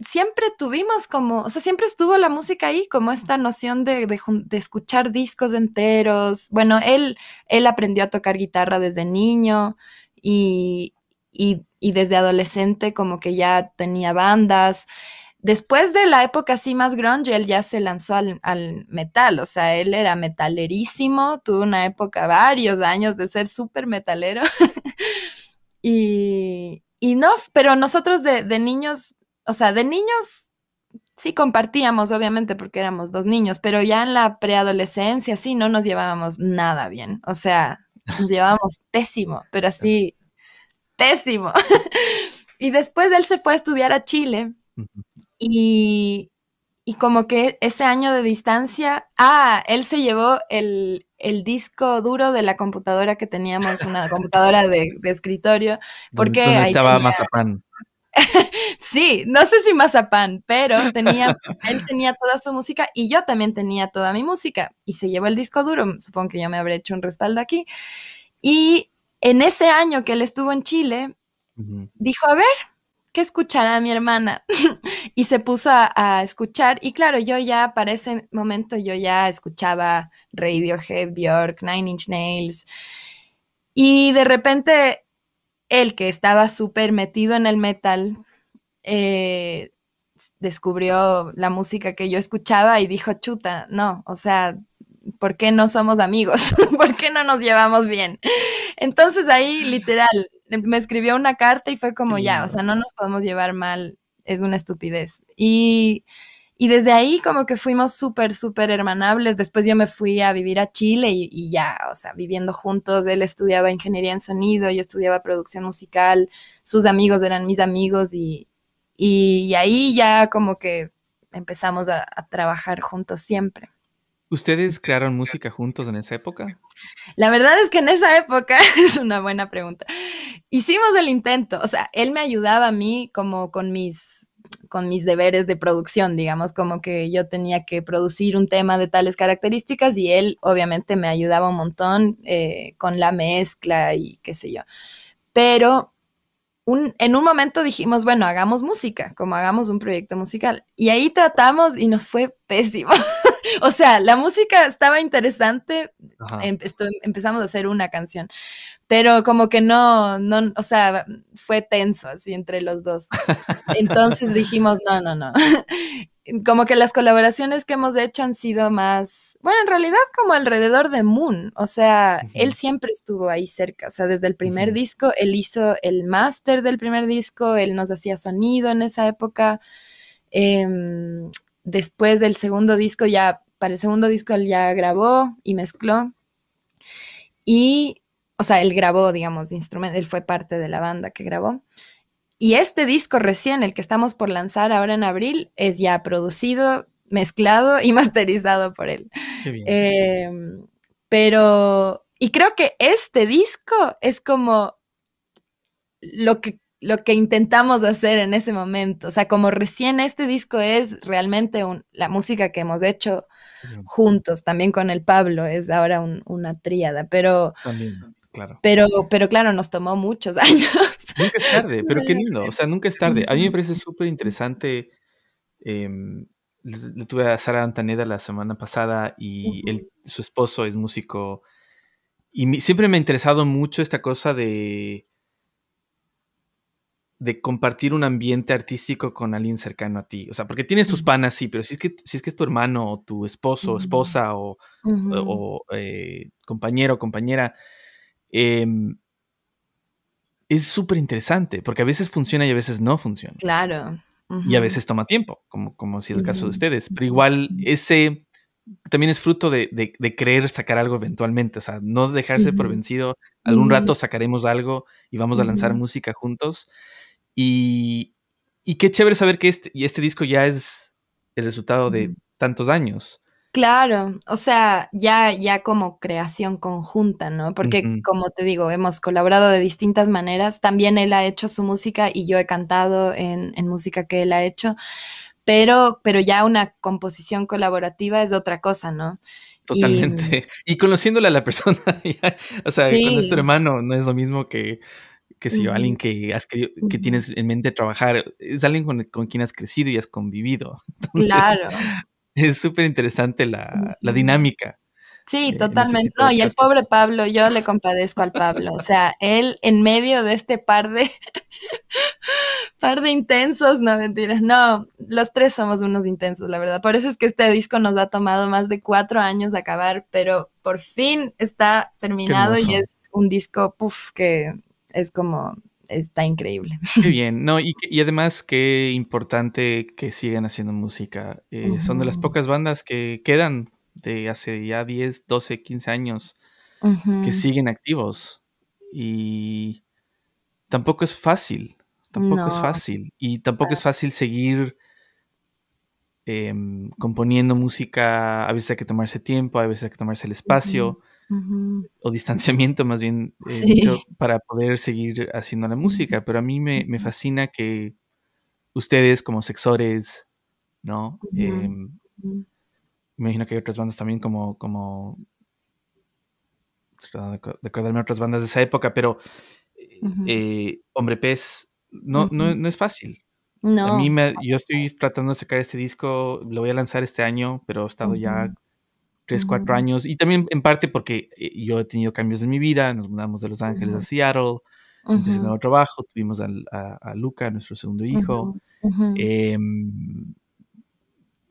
siempre tuvimos como, o sea, siempre estuvo la música ahí, como esta noción de, de, escuchar discos enteros. Bueno, él, él aprendió a tocar guitarra desde niño y, y, desde adolescente como que ya tenía bandas. Después de la época así más grunge, él ya se lanzó al, al, metal, o sea, él era metalerísimo, tuvo una época, varios años de ser súper metalero. y, y no, pero nosotros de, de niños o sea, de niños sí compartíamos, obviamente, porque éramos dos niños, pero ya en la preadolescencia sí no nos llevábamos nada bien. O sea, nos llevábamos pésimo, pero así, pésimo. y después él se fue a estudiar a Chile y, y como que ese año de distancia, ah, él se llevó el, el disco duro de la computadora que teníamos, una computadora de, escritorio, porque ahí estaba Mazapán. sí, no sé si Mazapán, pero tenía, él tenía toda su música y yo también tenía toda mi música y se llevó el disco duro, supongo que yo me habré hecho un respaldo aquí. Y en ese año que él estuvo en Chile, dijo, a ver, ¿qué escuchará mi hermana? y se puso a, escuchar. Y claro, yo ya para ese momento yo ya escuchaba Radiohead, Björk, Nine Inch Nails. Y de repente, él que estaba súper metido en el metal, eh, descubrió la música que yo escuchaba y dijo, chuta, no, o sea, ¿por qué no somos amigos? ¿Por qué no nos llevamos bien? Entonces ahí, literal, me escribió una carta y fue como, ya, o sea, no nos podemos llevar mal, es una estupidez. Y, desde ahí como que fuimos súper, súper hermanables. Después yo me fui a vivir a Chile y, ya, o sea, viviendo juntos. Él estudiaba ingeniería en sonido, yo estudiaba producción musical, sus amigos eran mis amigos y, y ahí ya como que empezamos a trabajar juntos siempre. ¿Ustedes crearon música juntos en esa época? La verdad es que en esa época, es una buena pregunta, hicimos el intento, o sea, él me ayudaba a mí como con mis con mis deberes de producción, digamos, como que yo tenía que producir un tema de tales características y él obviamente me ayudaba un montón eh, con la mezcla y qué sé yo. Pero en un momento dijimos, bueno, hagamos música, como hagamos un proyecto musical. Y ahí tratamos y nos fue pésimo. o sea, la música estaba interesante, empezamos a hacer una canción, pero como que no, no, o sea, fue tenso así entre los dos. Entonces dijimos, no, no, no. como que las colaboraciones que hemos hecho han sido más, bueno, en realidad como alrededor de Moon, o sea, él siempre estuvo ahí cerca, o sea, desde el primer disco, él hizo el máster del primer disco, él nos hacía sonido en esa época. Em, después del segundo disco, ya, para el segundo disco él ya grabó y mezcló. Y, o sea, él grabó, digamos, instrumento, él fue parte de la banda que grabó. Y este disco recién, el que estamos por lanzar ahora en abril, es ya producido, mezclado y masterizado por él. Em, pero, y creo que este disco es como lo que, lo que intentamos hacer en ese momento. O sea, como recién este disco es realmente la música que hemos hecho juntos, también con el Pablo, es ahora una tríada, pero... También. Pero, pero claro, nos tomó muchos años. Nunca es tarde, pero qué lindo. O sea, nunca es tarde. A mí me parece súper interesante. Em, le, tuve a Sara Antaneda la semana pasada y su esposo es músico. Y siempre me ha interesado mucho esta cosa de, de compartir un ambiente artístico con alguien cercano a ti. O sea, porque tienes tus panas, sí, pero si es que, si es, que es tu hermano o tu esposo, esposa o, o, eh, compañero o compañera, Em, es súper interesante, porque a veces funciona y a veces no funciona. Claro. Y a veces toma tiempo, como, como si el caso de ustedes. Pero igual ese también es fruto de, de, querer sacar algo eventualmente, o sea, no dejarse por vencido. Algún rato sacaremos algo y vamos a lanzar música juntos. Y, y qué chévere saber que este, y este disco ya es el resultado de tantos años. Claro, o sea, ya, ya como creación conjunta, ¿no? Porque como te digo, hemos colaborado de distintas maneras. También él ha hecho su música y yo he cantado en, música que él ha hecho, pero, pero ya una composición colaborativa es otra cosa, ¿no? Totalmente. Y, conociéndole a la persona, o sea, con nuestro hermano no es lo mismo que, que si yo, alguien que, has que tienes en mente trabajar, es alguien con, con, quien has crecido y has convivido. claro es súper interesante la, dinámica. Sí, totalmente. No, y el pobre Pablo, yo le compadezco al Pablo. O sea, él en medio de este par de par de intensos, no mentiras. No, los tres somos unos intensos, la verdad. Por eso es que este disco nos ha tomado más de cuatro años acabar, pero por fin está terminado y es un disco, puff, que es como está increíble. Qué bien, no, y, y además qué importante que sigan haciendo música. Eh, son de las pocas bandas que quedan de hace ya 10, 12, 15 años que siguen activos. Y tampoco es fácil, tampoco es fácil. Y tampoco es fácil seguir em, componiendo música. A veces hay que tomarse tiempo, a veces hay que tomarse el espacio. O distanciamiento más bien eh, para poder seguir haciendo la música, pero a mí me, fascina que ustedes como sexores, ¿no? Em, me imagino que hay otras bandas también como, como de acordarme otras bandas de esa época, pero eh, Hombre Pez no, no, no, es fácil. No. A mí me, yo estoy tratando de sacar este disco, lo voy a lanzar este año, pero he estado ya tres, cuatro años, y también en parte porque eh, yo he tenido cambios en mi vida, nos mudamos de Los Ángeles a Seattle, empecé un nuevo trabajo, tuvimos a, a, Luca, nuestro segundo hijo. Em,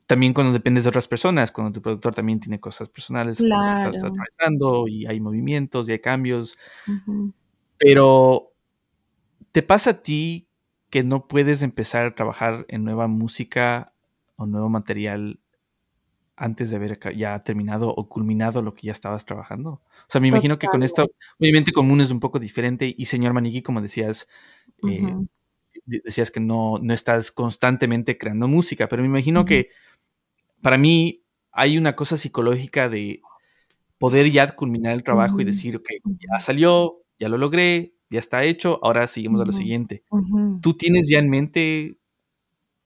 también cuando dependes de otras personas, cuando tu productor también tiene cosas personales claro. que estás atravesando y hay movimientos y hay cambios. Pero, ¿te pasa a ti que no puedes empezar a trabajar en nueva música o nuevo material antes de haber ya terminado o culminado lo que ya estabas trabajando? O sea, me imagino que con esto, obviamente común es un poco diferente y señor Maniqui, como decías, eh, decías que no, no estás constantemente creando música, pero me imagino que para mí hay una cosa psicológica de poder ya culminar el trabajo y decir, ok, ya salió, ya lo logré, ya está hecho, ahora seguimos a lo siguiente. ¿Tú tienes ya en mente,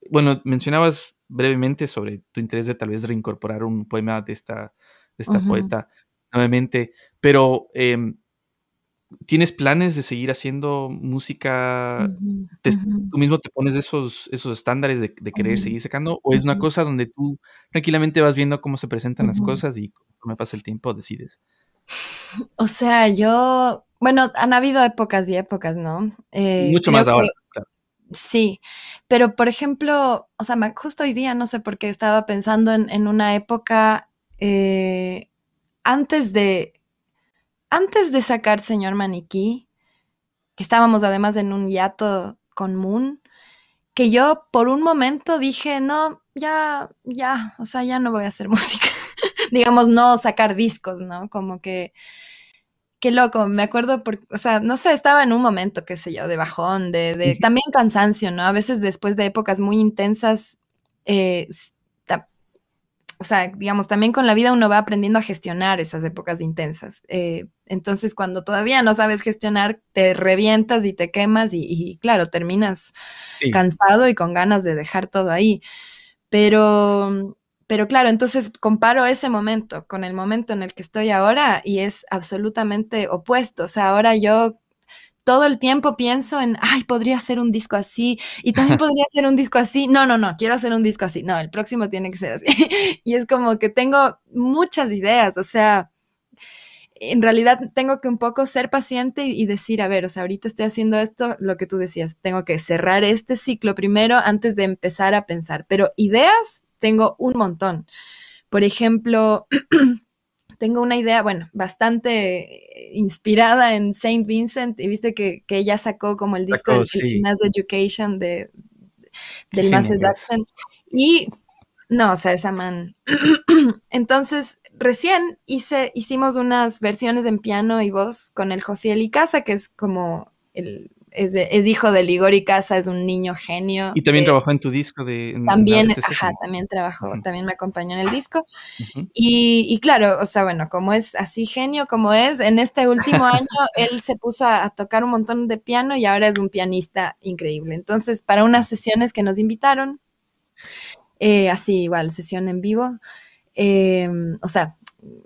bueno, mencionabas brevemente sobre tu interés de tal vez reincorporar un poema de esta, de esta poeta nuevamente, pero em, ¿Tienes planes de seguir haciendo música? ¿Tú mismo te pones esos, esos estándares de, querer seguir sacando? ¿O es una cosa donde tú tranquilamente vas viendo cómo se presentan las cosas y me pasa el tiempo decides? O sea, yo, bueno, han habido épocas y épocas, ¿no? Eh, Mucho más ahora. Sí, pero por ejemplo, o sea, justo hoy día, no sé por qué estaba pensando en, una época eh, antes de, antes de sacar Señor Maniquí, que estábamos además en un hiato con Moon, que yo por un momento dije, no, ya, ya, o sea, ya no voy a hacer música. Digamos, no sacar discos, ¿no? Como que, qué loco, me acuerdo, por, o sea, no sé, estaba en un momento, qué sé yo, de bajón, de, de también cansancio, ¿no? A veces después de épocas muy intensas, eh, o sea, digamos, también con la vida uno va aprendiendo a gestionar esas épocas intensas. Eh, entonces, cuando todavía no sabes gestionar, te revientas y te quemas y, claro, terminas cansado y con ganas de dejar todo ahí. Pero, pero claro, entonces comparo ese momento con el momento en el que estoy ahora y es absolutamente opuesto. O sea, ahora yo todo el tiempo pienso en, ay, podría hacer un disco así y también podría hacer un disco así. No, no, no, quiero hacer un disco así. No, el próximo tiene que ser así. y es como que tengo muchas ideas, o sea, en realidad tengo que un poco ser paciente y, decir, a ver, o sea, ahorita estoy haciendo esto, lo que tú decías, tengo que cerrar este ciclo primero antes de empezar a pensar, pero ideas tengo un montón. Por ejemplo, tengo una idea, bueno, bastante inspirada en Saint Vincent y viste que, ella sacó como el disco de Mass Education de, del Mass Education. Y no, o sea, esa man. Entonces, recién hice, hicimos unas versiones en piano y voz con el Jofiel y Casa, que es como el es, hijo de Ligor y Casa, es un niño genio. Y también trabajó en tu disco de... también, ajá, también trabajó, también me acompañó en el disco. y, claro, o sea, bueno, como es así genio como es, en este último año él se puso a, tocar un montón de piano y ahora es un pianista increíble. Entonces, para unas sesiones que nos invitaron, eh, así igual, sesión en vivo, em, o sea,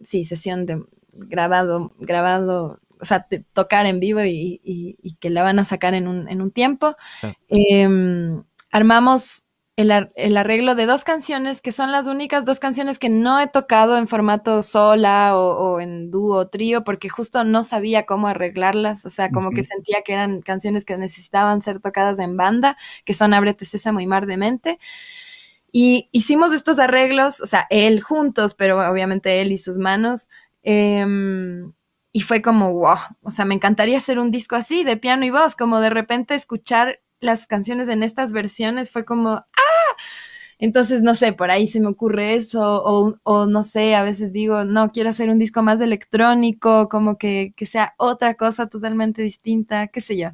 sí, sesión de grabado, grabado o sea, tocar en vivo y, que la van a sacar en un, tiempo. Em, armamos el, arreglo de dos canciones que son las únicas dos canciones que no he tocado en formato sola o, en dúo o trío porque justo no sabía cómo arreglarlas, o sea, como que sentía que eran canciones que necesitaban ser tocadas en banda, que son Ábrete Sésamo y Mar de Mente. Y hicimos estos arreglos, o sea, él juntos, pero obviamente él y sus manos. Em, y fue como, wow, o sea, me encantaría hacer un disco así, de piano y voz, como de repente escuchar las canciones en estas versiones fue como, ah, Entonces, no sé, por ahí se me ocurre eso, o, no sé, a veces digo, no, quiero hacer un disco más electrónico, como que, sea otra cosa totalmente distinta, qué sé yo.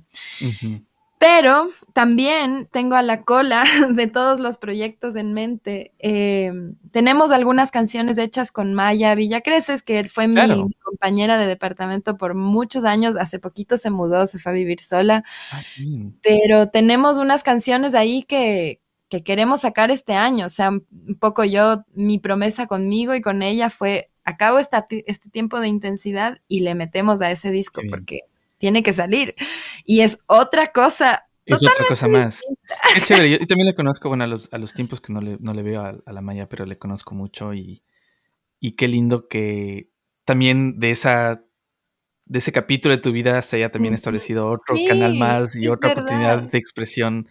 Pero también tengo a la cola de todos los proyectos en mente. Em, tenemos algunas canciones hechas con Maya Villacreces, que fue mi, compañera de departamento por muchos años. Hace poquito se mudó, se fue a vivir sola. Ah, Pero tenemos unas canciones ahí que, que queremos sacar este año. O sea, un poco yo, mi promesa conmigo y con ella fue, acabo esta, este tiempo de intensidad y le metemos a ese disco porque tiene que salir. Y es otra cosa. Es otra cosa más. Qué chévere. Yo también le conozco, bueno, a los, a los tiempos que no le, no le veo a, la Maya, pero le conozco mucho y, y qué lindo que también de esa de ese capítulo de tu vida se haya también establecido otro canal más y otra oportunidad de expresión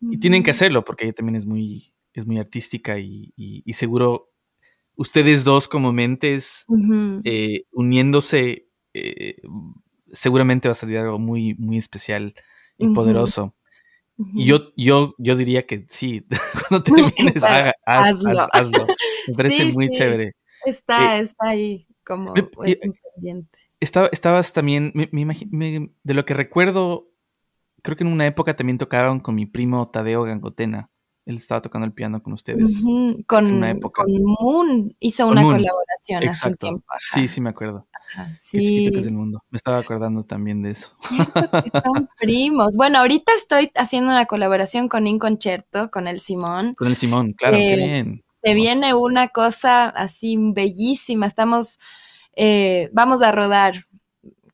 y tienen que hacerlo porque ella también es muy, es muy artística y, seguro ustedes dos como mentes eh, uniéndose, eh, seguramente va a salir algo muy, muy especial y poderoso. Y yo, yo, yo diría que sí, cuando termines, hazlo. Me parece muy chévere. Está, eh, está ahí como pendiente. Estaba, estabas también, me, me, de lo que recuerdo, creo que en una época también tocaron con mi primo Tadeo Gangotena. Él estaba tocando el piano con ustedes. con, una época. con Moon hizo una colaboración hace un tiempo. Sí, sí, me acuerdo. sí. Qué chiquito que es el mundo. Me estaba acordando también de eso. son primos. Bueno, ahorita estoy haciendo una colaboración con Inconcerto, con el Simón. Con el Simón, claro, qué eh, bien. Se viene una cosa así bellísima. Estamos, eh, vamos a rodar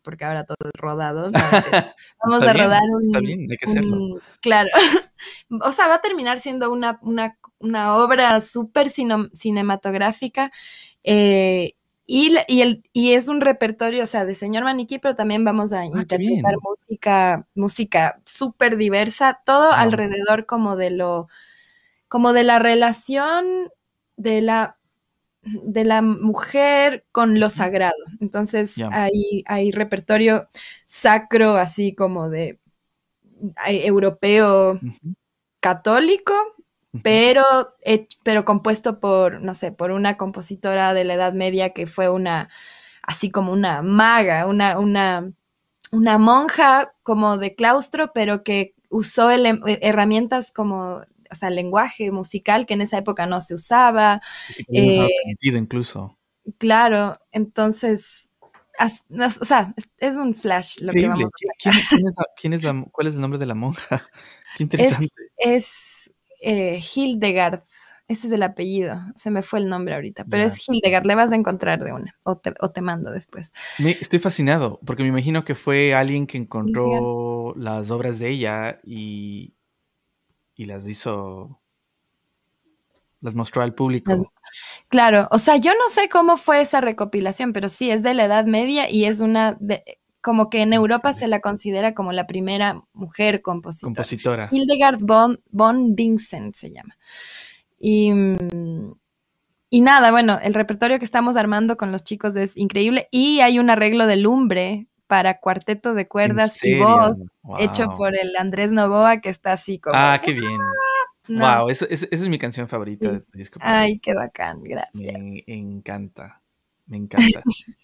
porque ahora todo es rodado. Vamos a rodar un, está bien, hay que hacerlo. claro. o sea, va a terminar siendo una, una, obra súper cinematográfica. Eh, y, el, y es un repertorio, o sea, de señor maniquí, pero también vamos a ah, interpretar música, música súper diversa, todo alrededor como de lo, como de la relación de la de la mujer con lo sagrado. Entonces hay, hay, repertorio sacro, así como de europeo católico, pero, pero compuesto por, no sé, por una compositora de la Edad Media que fue una, así como una maga, una, una, una monja como de claustro, pero que usó herramientas como o sea, lenguaje musical que en esa época no se usaba. Eh, incluso. Claro, entonces, o sea, es, un flash lo que vamos a ¿Quién, es la, ¿Cuál es el nombre de la monja? Qué interesante. Es, eh, Hildegard. Ese es el apellido. Se me fue el nombre ahorita. Pero es Hildegard. Le vas a encontrar de una. O te, o te mando después. estoy fascinado. Porque me imagino que fue alguien que encontró las obras de ella y, y las hizo, las mostró al público. claro, o sea, yo no sé cómo fue esa recopilación, pero sí, es de la Edad Media y es una, de, como que en Europa se la considera como la primera mujer compositora. Compositora. Hildegard von, von Vincent se llama. Y, y nada, bueno, el repertorio que estamos armando con los chicos es increíble y hay un arreglo de lumbre para cuarteto de cuerdas y voz, hecho por el Andrés Novoa, que está así como. Ah, qué bien. Wow, eso, es mi canción favorita de disco. Ay, qué bacán, gracias. Me encanta, me encanta.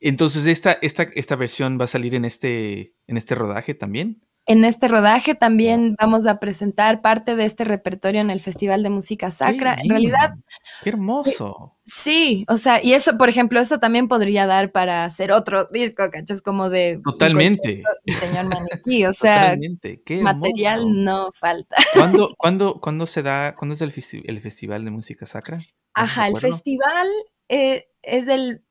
Entonces, ¿esta, esta, esta versión va a salir en este, en este rodaje también? En este rodaje también vamos a presentar parte de este repertorio en el Festival de Música Sacra. En realidad... ¡Qué hermoso! Sí, o sea, y eso, por ejemplo, eso también podría dar para hacer otro disco, ¿cachas? Como de... Totalmente. señor maniquí, o sea, material no falta. ¿Cuándo, cuándo, se da, cuándo es el, el Festival de Música Sacra? Ajá, el festival eh, es el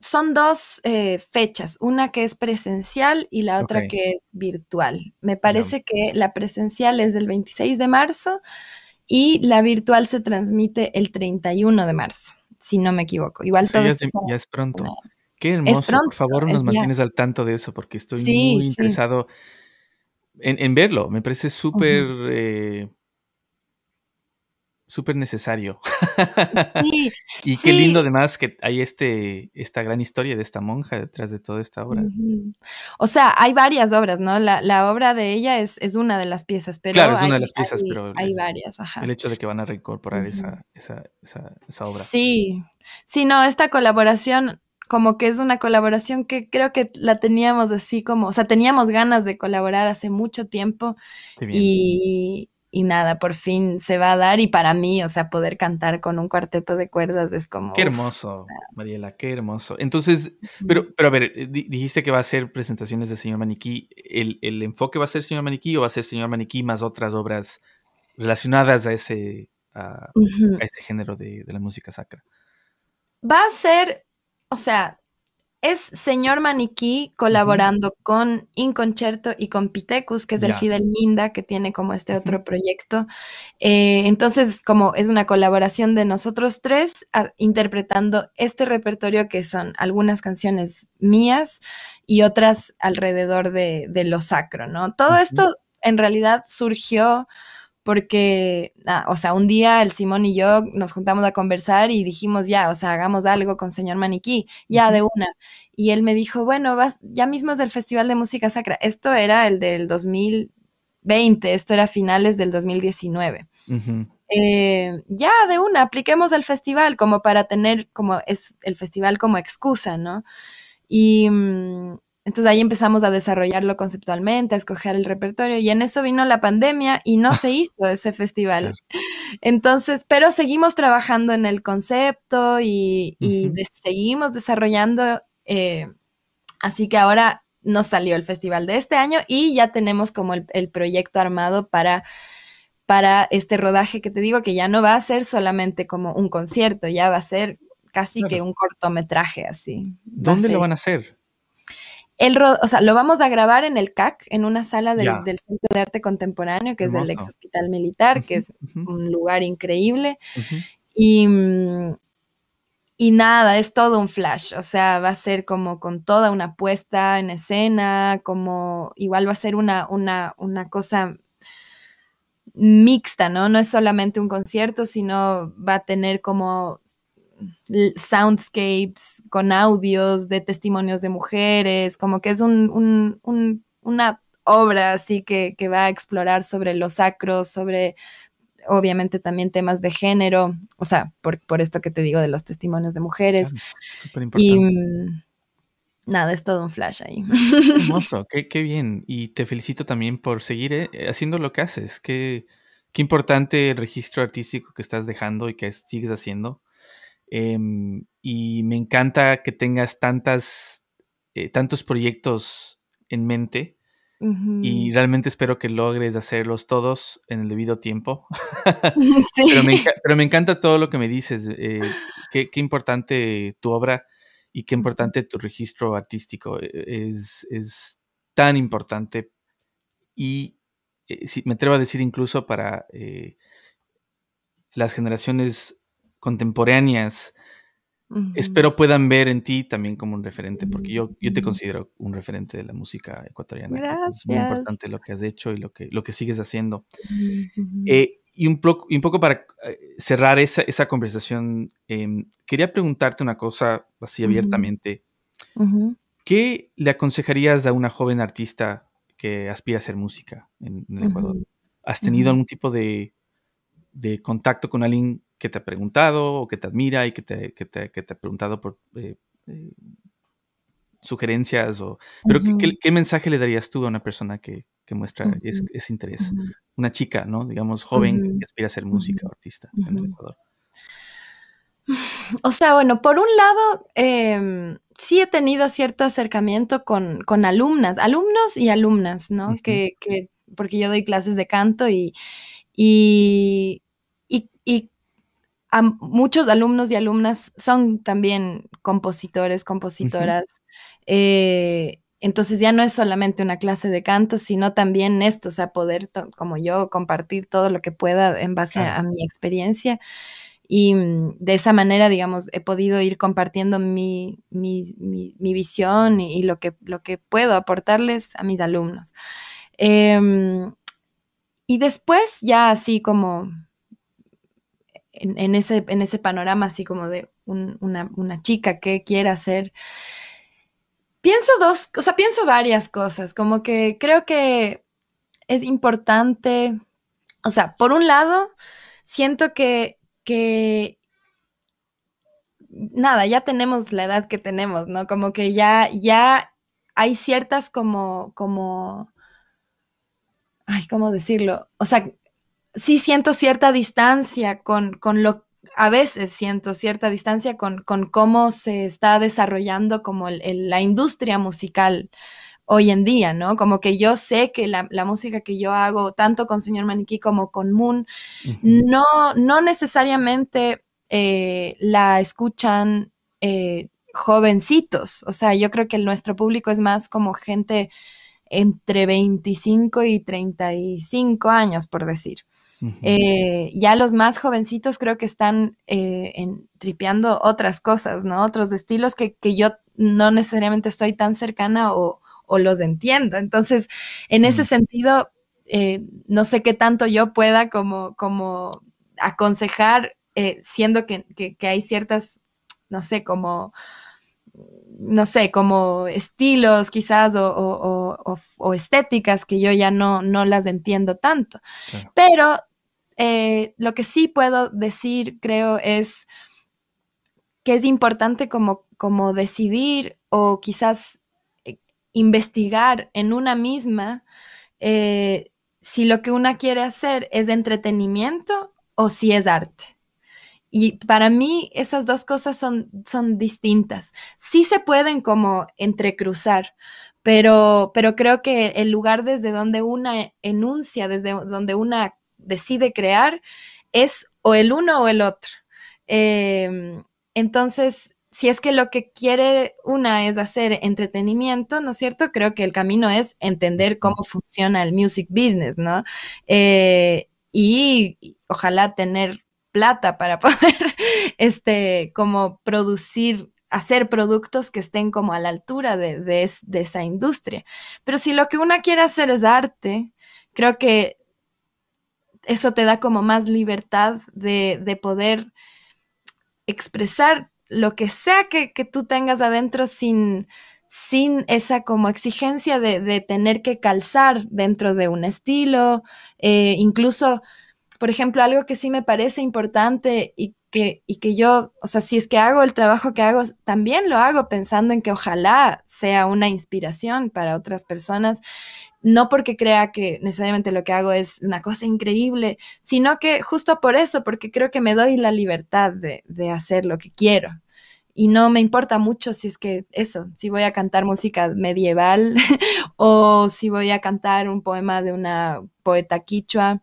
son dos eh, fechas, una que es presencial y la otra que es virtual. Me parece que la presencial es del 26 de marzo y la virtual se transmite el 31 de marzo, si no me equivoco. Igual todo ya, es, pronto. Qué hermoso. Por favor, nos mantienes al tanto de eso porque estoy muy interesado en, verlo. Me parece súper súper necesario. Sí, y qué lindo además que hay este, esta gran historia de esta monja detrás de toda esta obra. O sea, hay varias obras, ¿no? La, obra de ella es, es, una de las piezas, pero claro, es una de las piezas, pero hay varias, ajá. El hecho de que van a reincorporar esa, esa, esa, esa obra. Sí, sí, no, esta colaboración como que es una colaboración que creo que la teníamos así como, o sea, teníamos ganas de colaborar hace mucho tiempo y, y nada, por fin se va a dar y para mí, o sea, poder cantar con un cuarteto de cuerdas es como... Qué hermoso, Mariela, qué hermoso. Entonces, pero, pero a ver, eh, dijiste que va a ser presentaciones de Señor Maniquí. ¿El, enfoque va a ser Señor Maniquí o va a ser Señor Maniquí más otras obras relacionadas a ese, a, ese género de, de la música sacra? Va a ser, o sea, es señor Maniquí colaborando con Inconcerto y con Pitecus, que es el Fidel Minda, que tiene como este otro proyecto. Eh, entonces, como es una colaboración de nosotros tres, ah, interpretando este repertorio que son algunas canciones mías y otras alrededor de, lo sacro, ¿no? Todo esto en realidad surgió porque, ah, o sea, un día el Simón y yo nos juntamos a conversar y dijimos, ya, o sea, hagamos algo con señor Maniquí, ya de una. Y él me dijo, bueno, vas, ya mismo es del Festival de Música Sacra. Esto era el del 2020, esto era finales del 2019. Eh, ya de una, apliquemos el festival como para tener como es el festival como excusa, ¿no? Y, mm, entonces ahí empezamos a desarrollarlo conceptualmente, a escoger el repertorio y en eso vino la pandemia y no se hizo ese festival. Entonces, pero seguimos trabajando en el concepto y, seguimos desarrollando. Eh, así que ahora nos salió el festival de este año y ya tenemos como el, proyecto armado para para este rodaje que te digo que ya no va a ser solamente como un concierto, ya va a ser casi que un cortometraje así. ¿Dónde lo van a hacer? El o sea, lo vamos a grabar en el CAC, en una sala del, Centro de Arte Contemporáneo, que es el ex hospital militar, que es un lugar increíble. Y, y nada, es todo un flash, o sea, va a ser como con toda una puesta en escena, como igual va a ser una, una, una cosa mixta, ¿no? No es solamente un concierto, sino va a tener como soundscapes con audios de testimonios de mujeres, como que es un, una obra así que, va a explorar sobre los sacros, sobre obviamente también temas de género, o sea, por, esto que te digo de los testimonios de mujeres. y mm, nada, es todo un flash ahí. Hermoso, qué, qué, bien. Y te felicito también por seguir eh, haciendo lo que haces. Qué, qué importante el registro artístico que estás dejando y que sigues haciendo. Em, y me encanta que tengas tantas, eh, tantos proyectos en mente. Y realmente espero que logres hacerlos todos en el debido tiempo. pero, me encanta todo lo que me dices. Eh, qué, importante tu obra y qué importante tu registro artístico. E, es, es tan importante. Y eh, si, me atrevo a decir incluso para las generaciones contemporáneas, espero puedan ver en ti también como un referente, porque yo, yo te considero un referente de la música ecuatoriana. Gracias. Es muy importante lo que has hecho y lo que, lo que sigues haciendo. Eh, y, un y un poco para eh, cerrar esa, esa conversación, em, quería preguntarte una cosa así abiertamente. ¿Qué le aconsejarías a una joven artista que aspira a hacer música en, el Ecuador? ¿Has tenido algún tipo de, de contacto con alguien que te ha preguntado o que te admira y que te, que te, que te ha preguntado por eh, eh, sugerencias o... Pero ¿qué, mensaje le darías tú a una persona que, que muestra ese, interés? Una chica, ¿no? Digamos, joven que aspira a ser música o artista en el Ecuador. O sea, bueno, por un lado, em, sí he tenido cierto acercamiento con, con alumnas, alumnos y alumnas, ¿no? que, que, porque yo doy clases de canto y, y, y a muchos alumnos y alumnas son también compositores, compositoras. Eh, entonces ya no es solamente una clase de canto, sino también esto, o sea, poder, como yo, compartir todo lo que pueda en base a, mi experiencia. Y mm, de esa manera, digamos, he podido ir compartiendo mi, visión y, lo, que, lo que puedo aportarles a mis alumnos. Em, y después, ya así como en, ese, en ese panorama así como de una, una, chica que quiera hacer. Pienso dos, o sea, pienso varias cosas, como que creo que es importante, o sea, por un lado, siento que, que nada, ya tenemos la edad que tenemos, ¿no? Como que ya, ya hay ciertas como, como, ay, ¿cómo decirlo? O sea, sí siento cierta distancia con, con lo, a veces siento cierta distancia con, con cómo se está desarrollando como la industria musical hoy en día, ¿no? Como que yo sé que la, música que yo hago, tanto con Señor Maniquí como con Moon, no, no necesariamente eh, la escuchan eh, jovencitos. O sea, yo creo que nuestro público es más como gente entre 25 y 35 años, por decir. Eh, ya los más jovencitos creo que están tripeando otras cosas, ¿no? Otros estilos que, yo no necesariamente estoy tan cercana o, los entiendo. Entonces, en ese sentido, no sé qué tanto yo pueda como, como aconsejar eh, siendo que, hay ciertas, no sé, como, no sé, como estilos quizás o, estéticas que yo ya no, no las entiendo tanto. Pero eh, lo que sí puedo decir, creo, es que es importante como, como decidir o quizás eh, investigar en una misma si lo que una quiere hacer es entretenimiento o si es arte. Y para mí esas dos cosas son, son distintas. Sí se pueden como entrecruzar, pero, pero creo que el lugar desde donde una enuncia, desde donde una decide crear, es o el uno o el otro. Em, entonces, si es que lo que quiere una es hacer entretenimiento, ¿no es cierto? Creo que el camino es entender cómo funciona el music business, ¿no? Eh, y ojalá tener plata para poder, este, como producir hacer productos que estén como a la altura de, esa industria. Pero si lo que una quiere hacer es arte, creo que eso te da como más libertad de, poder expresar lo que sea que, tú tengas adentro sin, sin esa como exigencia de, tener que calzar dentro de un estilo, eh, incluso por ejemplo, algo que sí me parece importante y que, y que yo, o sea, si es que hago el trabajo que hago, también lo hago pensando en que ojalá sea una inspiración para otras personas, no porque crea que necesariamente lo que hago es una cosa increíble, sino que justo por eso, porque creo que me doy la libertad de, de hacer lo que quiero. Y no me importa mucho si es que eso, si voy a cantar música medieval o si voy a cantar un poema de una poeta quichua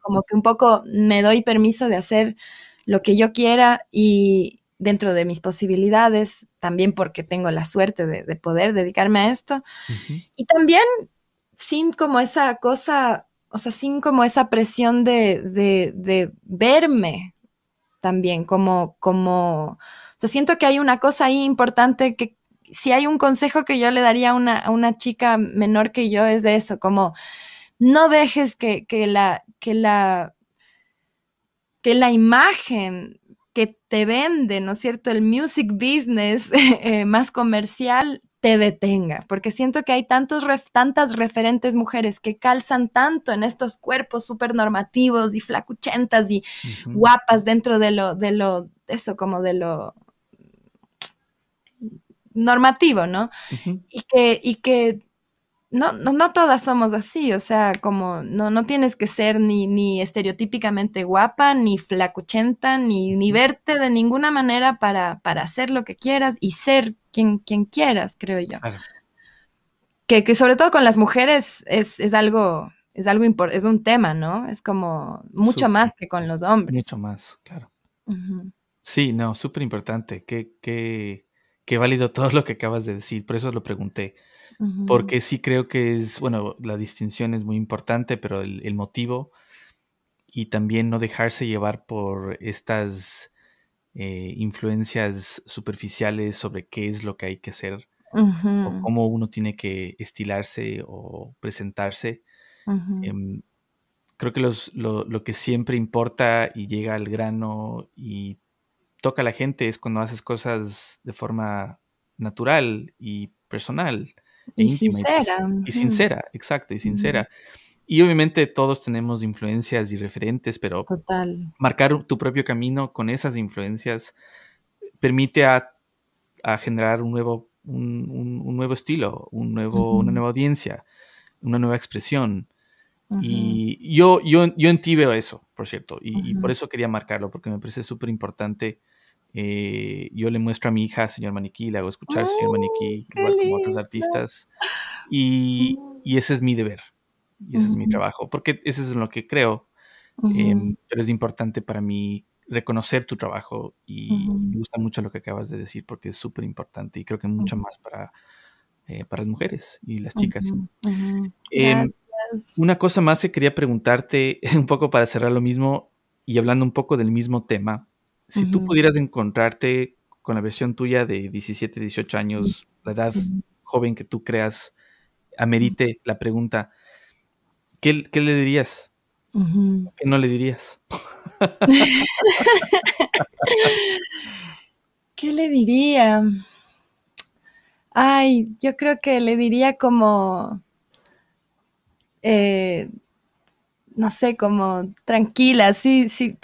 como que un poco me doy permiso de hacer lo que yo quiera y dentro de mis posibilidades, también porque tengo la suerte de, poder dedicarme a esto. Y también sin como esa cosa, o sea, sin como esa presión de, verme también como, como, o sea, siento que hay una cosa ahí importante que si hay un consejo que yo le daría a una, a una chica menor que yo es de eso, como no dejes que, la, que, la, que la imagen que te vende, ¿no es cierto? El music business eh, más comercial te detenga, porque siento que hay tantos tantas referentes mujeres que calzan tanto en estos cuerpos súper normativos y flacuchentas y guapas dentro de lo, de lo, eso como de lo normativo, ¿no? y, que, y que no, no, no, todas somos así, o sea, como no, no tienes que ser ni, ni estereotípicamente guapa, ni flacuchenta, ni, ni verte de ninguna manera para, para, hacer lo que quieras y ser quien, quien quieras, creo yo. Que, que, sobre todo con las mujeres es, es algo, es algo es un tema, ¿no? Es como mucho más que con los hombres. Mucho más, claro. Sí, no, súper importante. Qué, qué, qué válido todo lo que acabas de decir, por eso lo pregunté porque sí creo que es, bueno, la distinción es muy importante, pero el, motivo y también no dejarse llevar por estas eh, influencias superficiales sobre qué es lo que hay que hacer o cómo uno tiene que estilarse o presentarse. Em, creo que lo, que siempre importa y llega al grano y toca a la gente es cuando haces cosas de forma natural y personal. E y sincera. Y, sincera, exacto, y sincera. Y obviamente todos tenemos influencias y referentes, pero marcar tu propio camino con esas influencias permite a, generar un nuevo, un, nuevo estilo, un nuevo, una nueva audiencia, una nueva expresión. Y yo, yo, yo en ti veo eso, por cierto, y, por eso quería marcarlo, porque me parece súper importante. Eh, yo le muestro a mi hija, señor Maniquí, le hago escuchar señor Maniquí, igual como otros artistas, y, y, ese es mi deber, y ese es mi trabajo, porque eso es lo que creo, em, pero es importante para mí reconocer tu trabajo y me gusta mucho lo que acabas de decir porque es súper importante y creo que mucho más para, eh, para las mujeres y las chicas. Em, una cosa más que quería preguntarte, un poco para cerrar lo mismo y hablando un poco del mismo tema. Si tú pudieras encontrarte con la versión tuya de 17, 18 años, la edad joven que tú creas, amerite la pregunta, ¿qué, qué le dirías? ¿Qué no le dirías? ¿Qué le diría? Ay, yo creo que le diría como, eh, no sé, como tranquila, sí, sí,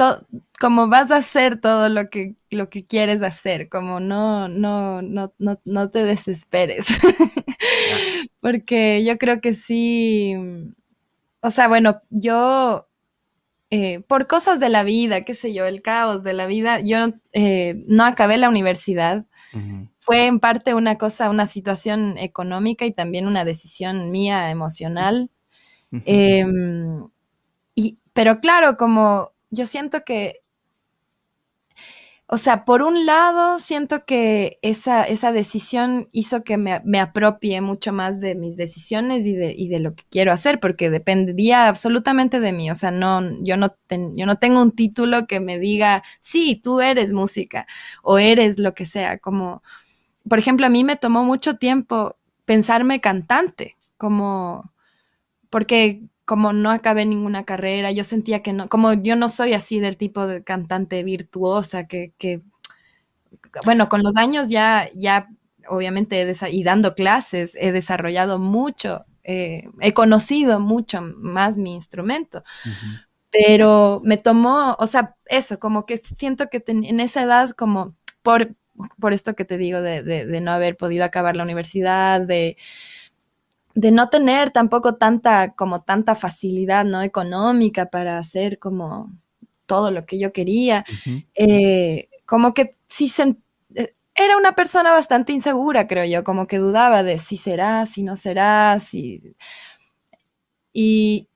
como vas a hacer todo lo que, lo que quieres hacer, como no, no, no, no, no te desesperes. Porque yo creo que sí, o sea, bueno, yo eh, por cosas de la vida, qué sé yo, el caos de la vida, yo eh, no acabé la universidad. Fue en parte una cosa, una situación económica y también una decisión mía emocional. Em, y, pero claro, como yo siento que o sea, por un lado, siento que esa, esa decisión hizo que me, apropie mucho más de mis decisiones y de, de, lo que quiero hacer, porque dependía absolutamente de mí. O sea, no, yo, no yo no tengo un título que me diga, sí, tú eres música o eres lo que sea. Como, por ejemplo, a mí me tomó mucho tiempo pensarme cantante, como, porque como no acabé ninguna carrera, yo sentía que no, como yo no soy así del tipo de cantante virtuosa que, que bueno, con los años ya, ya obviamente, y dando clases, he desarrollado mucho, eh, he conocido mucho más mi instrumento. Pero me tomó, o sea, eso, como que siento que en esa edad, como por, por esto que te digo de, de no haber podido acabar la universidad, de, de no tener tampoco tanta, como tanta facilidad, ¿no? Económica para hacer como todo lo que yo quería. Eh, como que sí eh, era una persona bastante insegura, creo yo, como que dudaba de si será, si no será, si... Y,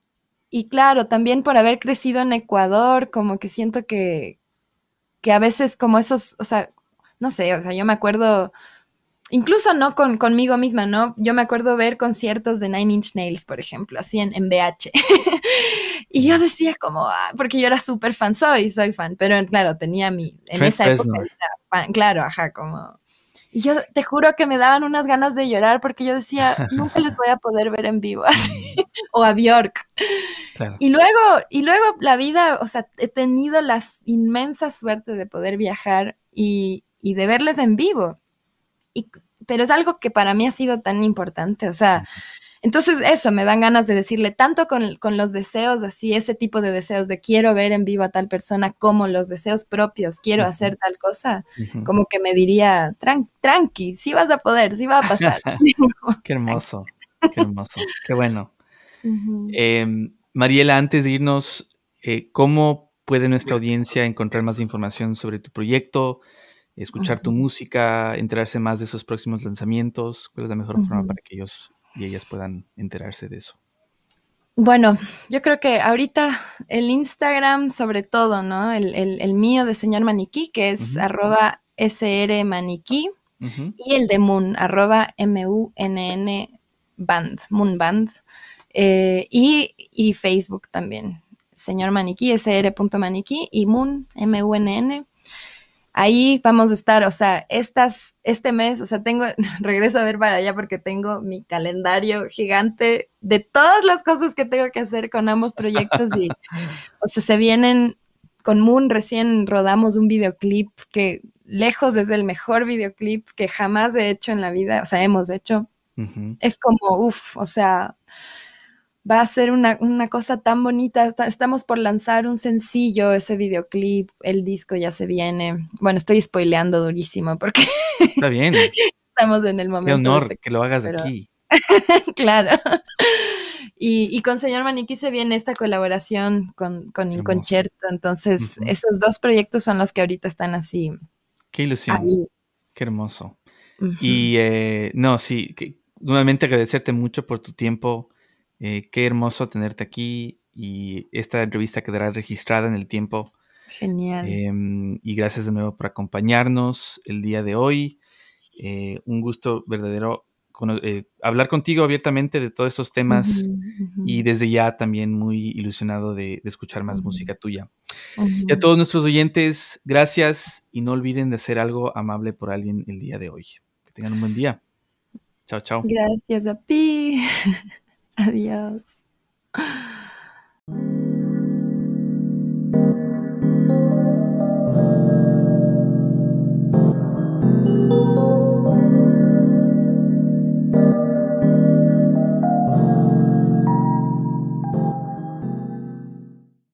y claro, también por haber crecido en Ecuador, como que siento que, que a veces como esos, o sea, no sé, o sea, yo me acuerdo incluso no con, conmigo misma, ¿no? Yo me acuerdo ver conciertos de Nine Inch Nails, por ejemplo, así en, en BH. y yo decía como, ah, porque yo era súper fan, soy, soy fan, pero claro, tenía mi, en esa época, claro, ajá, como... Y yo te juro que me daban unas ganas de llorar porque yo decía, nunca les voy a poder ver en vivo así, o a Bjork. Y luego, y luego la vida, o sea, he tenido la inmensa suerte de poder viajar y, y de verles en vivo pero es algo que para mí ha sido tan importante, o sea, entonces eso, me dan ganas de decirle, tanto con, los deseos, así, ese tipo de deseos de quiero ver en vivo a tal persona, como los deseos propios, quiero hacer tal cosa, como que me diría, tranqui, sí vas a poder, sí va a pasar. qué hermoso, qué hermoso, qué bueno. Em, Mariela, antes de irnos, eh, ¿cómo puede nuestra audiencia encontrar más información sobre tu proyecto? Escuchar tu música, enterarse más de esos próximos lanzamientos? ¿Cuál es la mejor forma para que ellos y ellas puedan enterarse de eso? Bueno, yo creo que ahorita el Instagram sobre todo, ¿no? El, mío de señor maniquí, que es arroba sr maniquí, y el de Moon, arroba m-u-n-n band, Moon Band, eh, y, y, Facebook también, señor maniquí, sr.maniquí, y Moon, m-u-n-n ahí vamos a estar, o sea, estas, este mes, o sea, tengo, regreso a ver para allá porque tengo mi calendario gigante de todas las cosas que tengo que hacer con ambos proyectos y, o sea, se vienen, con Moon recién rodamos un videoclip que lejos es el mejor videoclip que jamás he hecho en la vida, o sea, hemos hecho. Es como, uff, o sea, va a ser una, cosa tan bonita. estamos por lanzar un sencillo, ese videoclip, el disco ya se viene. Bueno, estoy spoileando durísimo porque... Está bien. estamos en el momento. Qué honor que lo hagas aquí. claro. Y, con Señor Maniquí se viene esta colaboración con, con Inconcerto. Entonces, esos dos proyectos son los que ahorita están así. Qué ilusión. Qué hermoso. Y eh, no, sí, nuevamente agradecerte mucho por tu tiempo eh, qué hermoso tenerte aquí y esta entrevista quedará registrada en el tiempo. Genial. Em, y gracias de nuevo por acompañarnos el día de hoy. Eh, un gusto verdadero eh, hablar contigo abiertamente de todos estos temas y desde ya también muy ilusionado de, escuchar más música tuya. Y a todos nuestros oyentes, gracias y no olviden de hacer algo amable por alguien el día de hoy. Que tengan un buen día. Chao, chao. Gracias a ti. Adiós.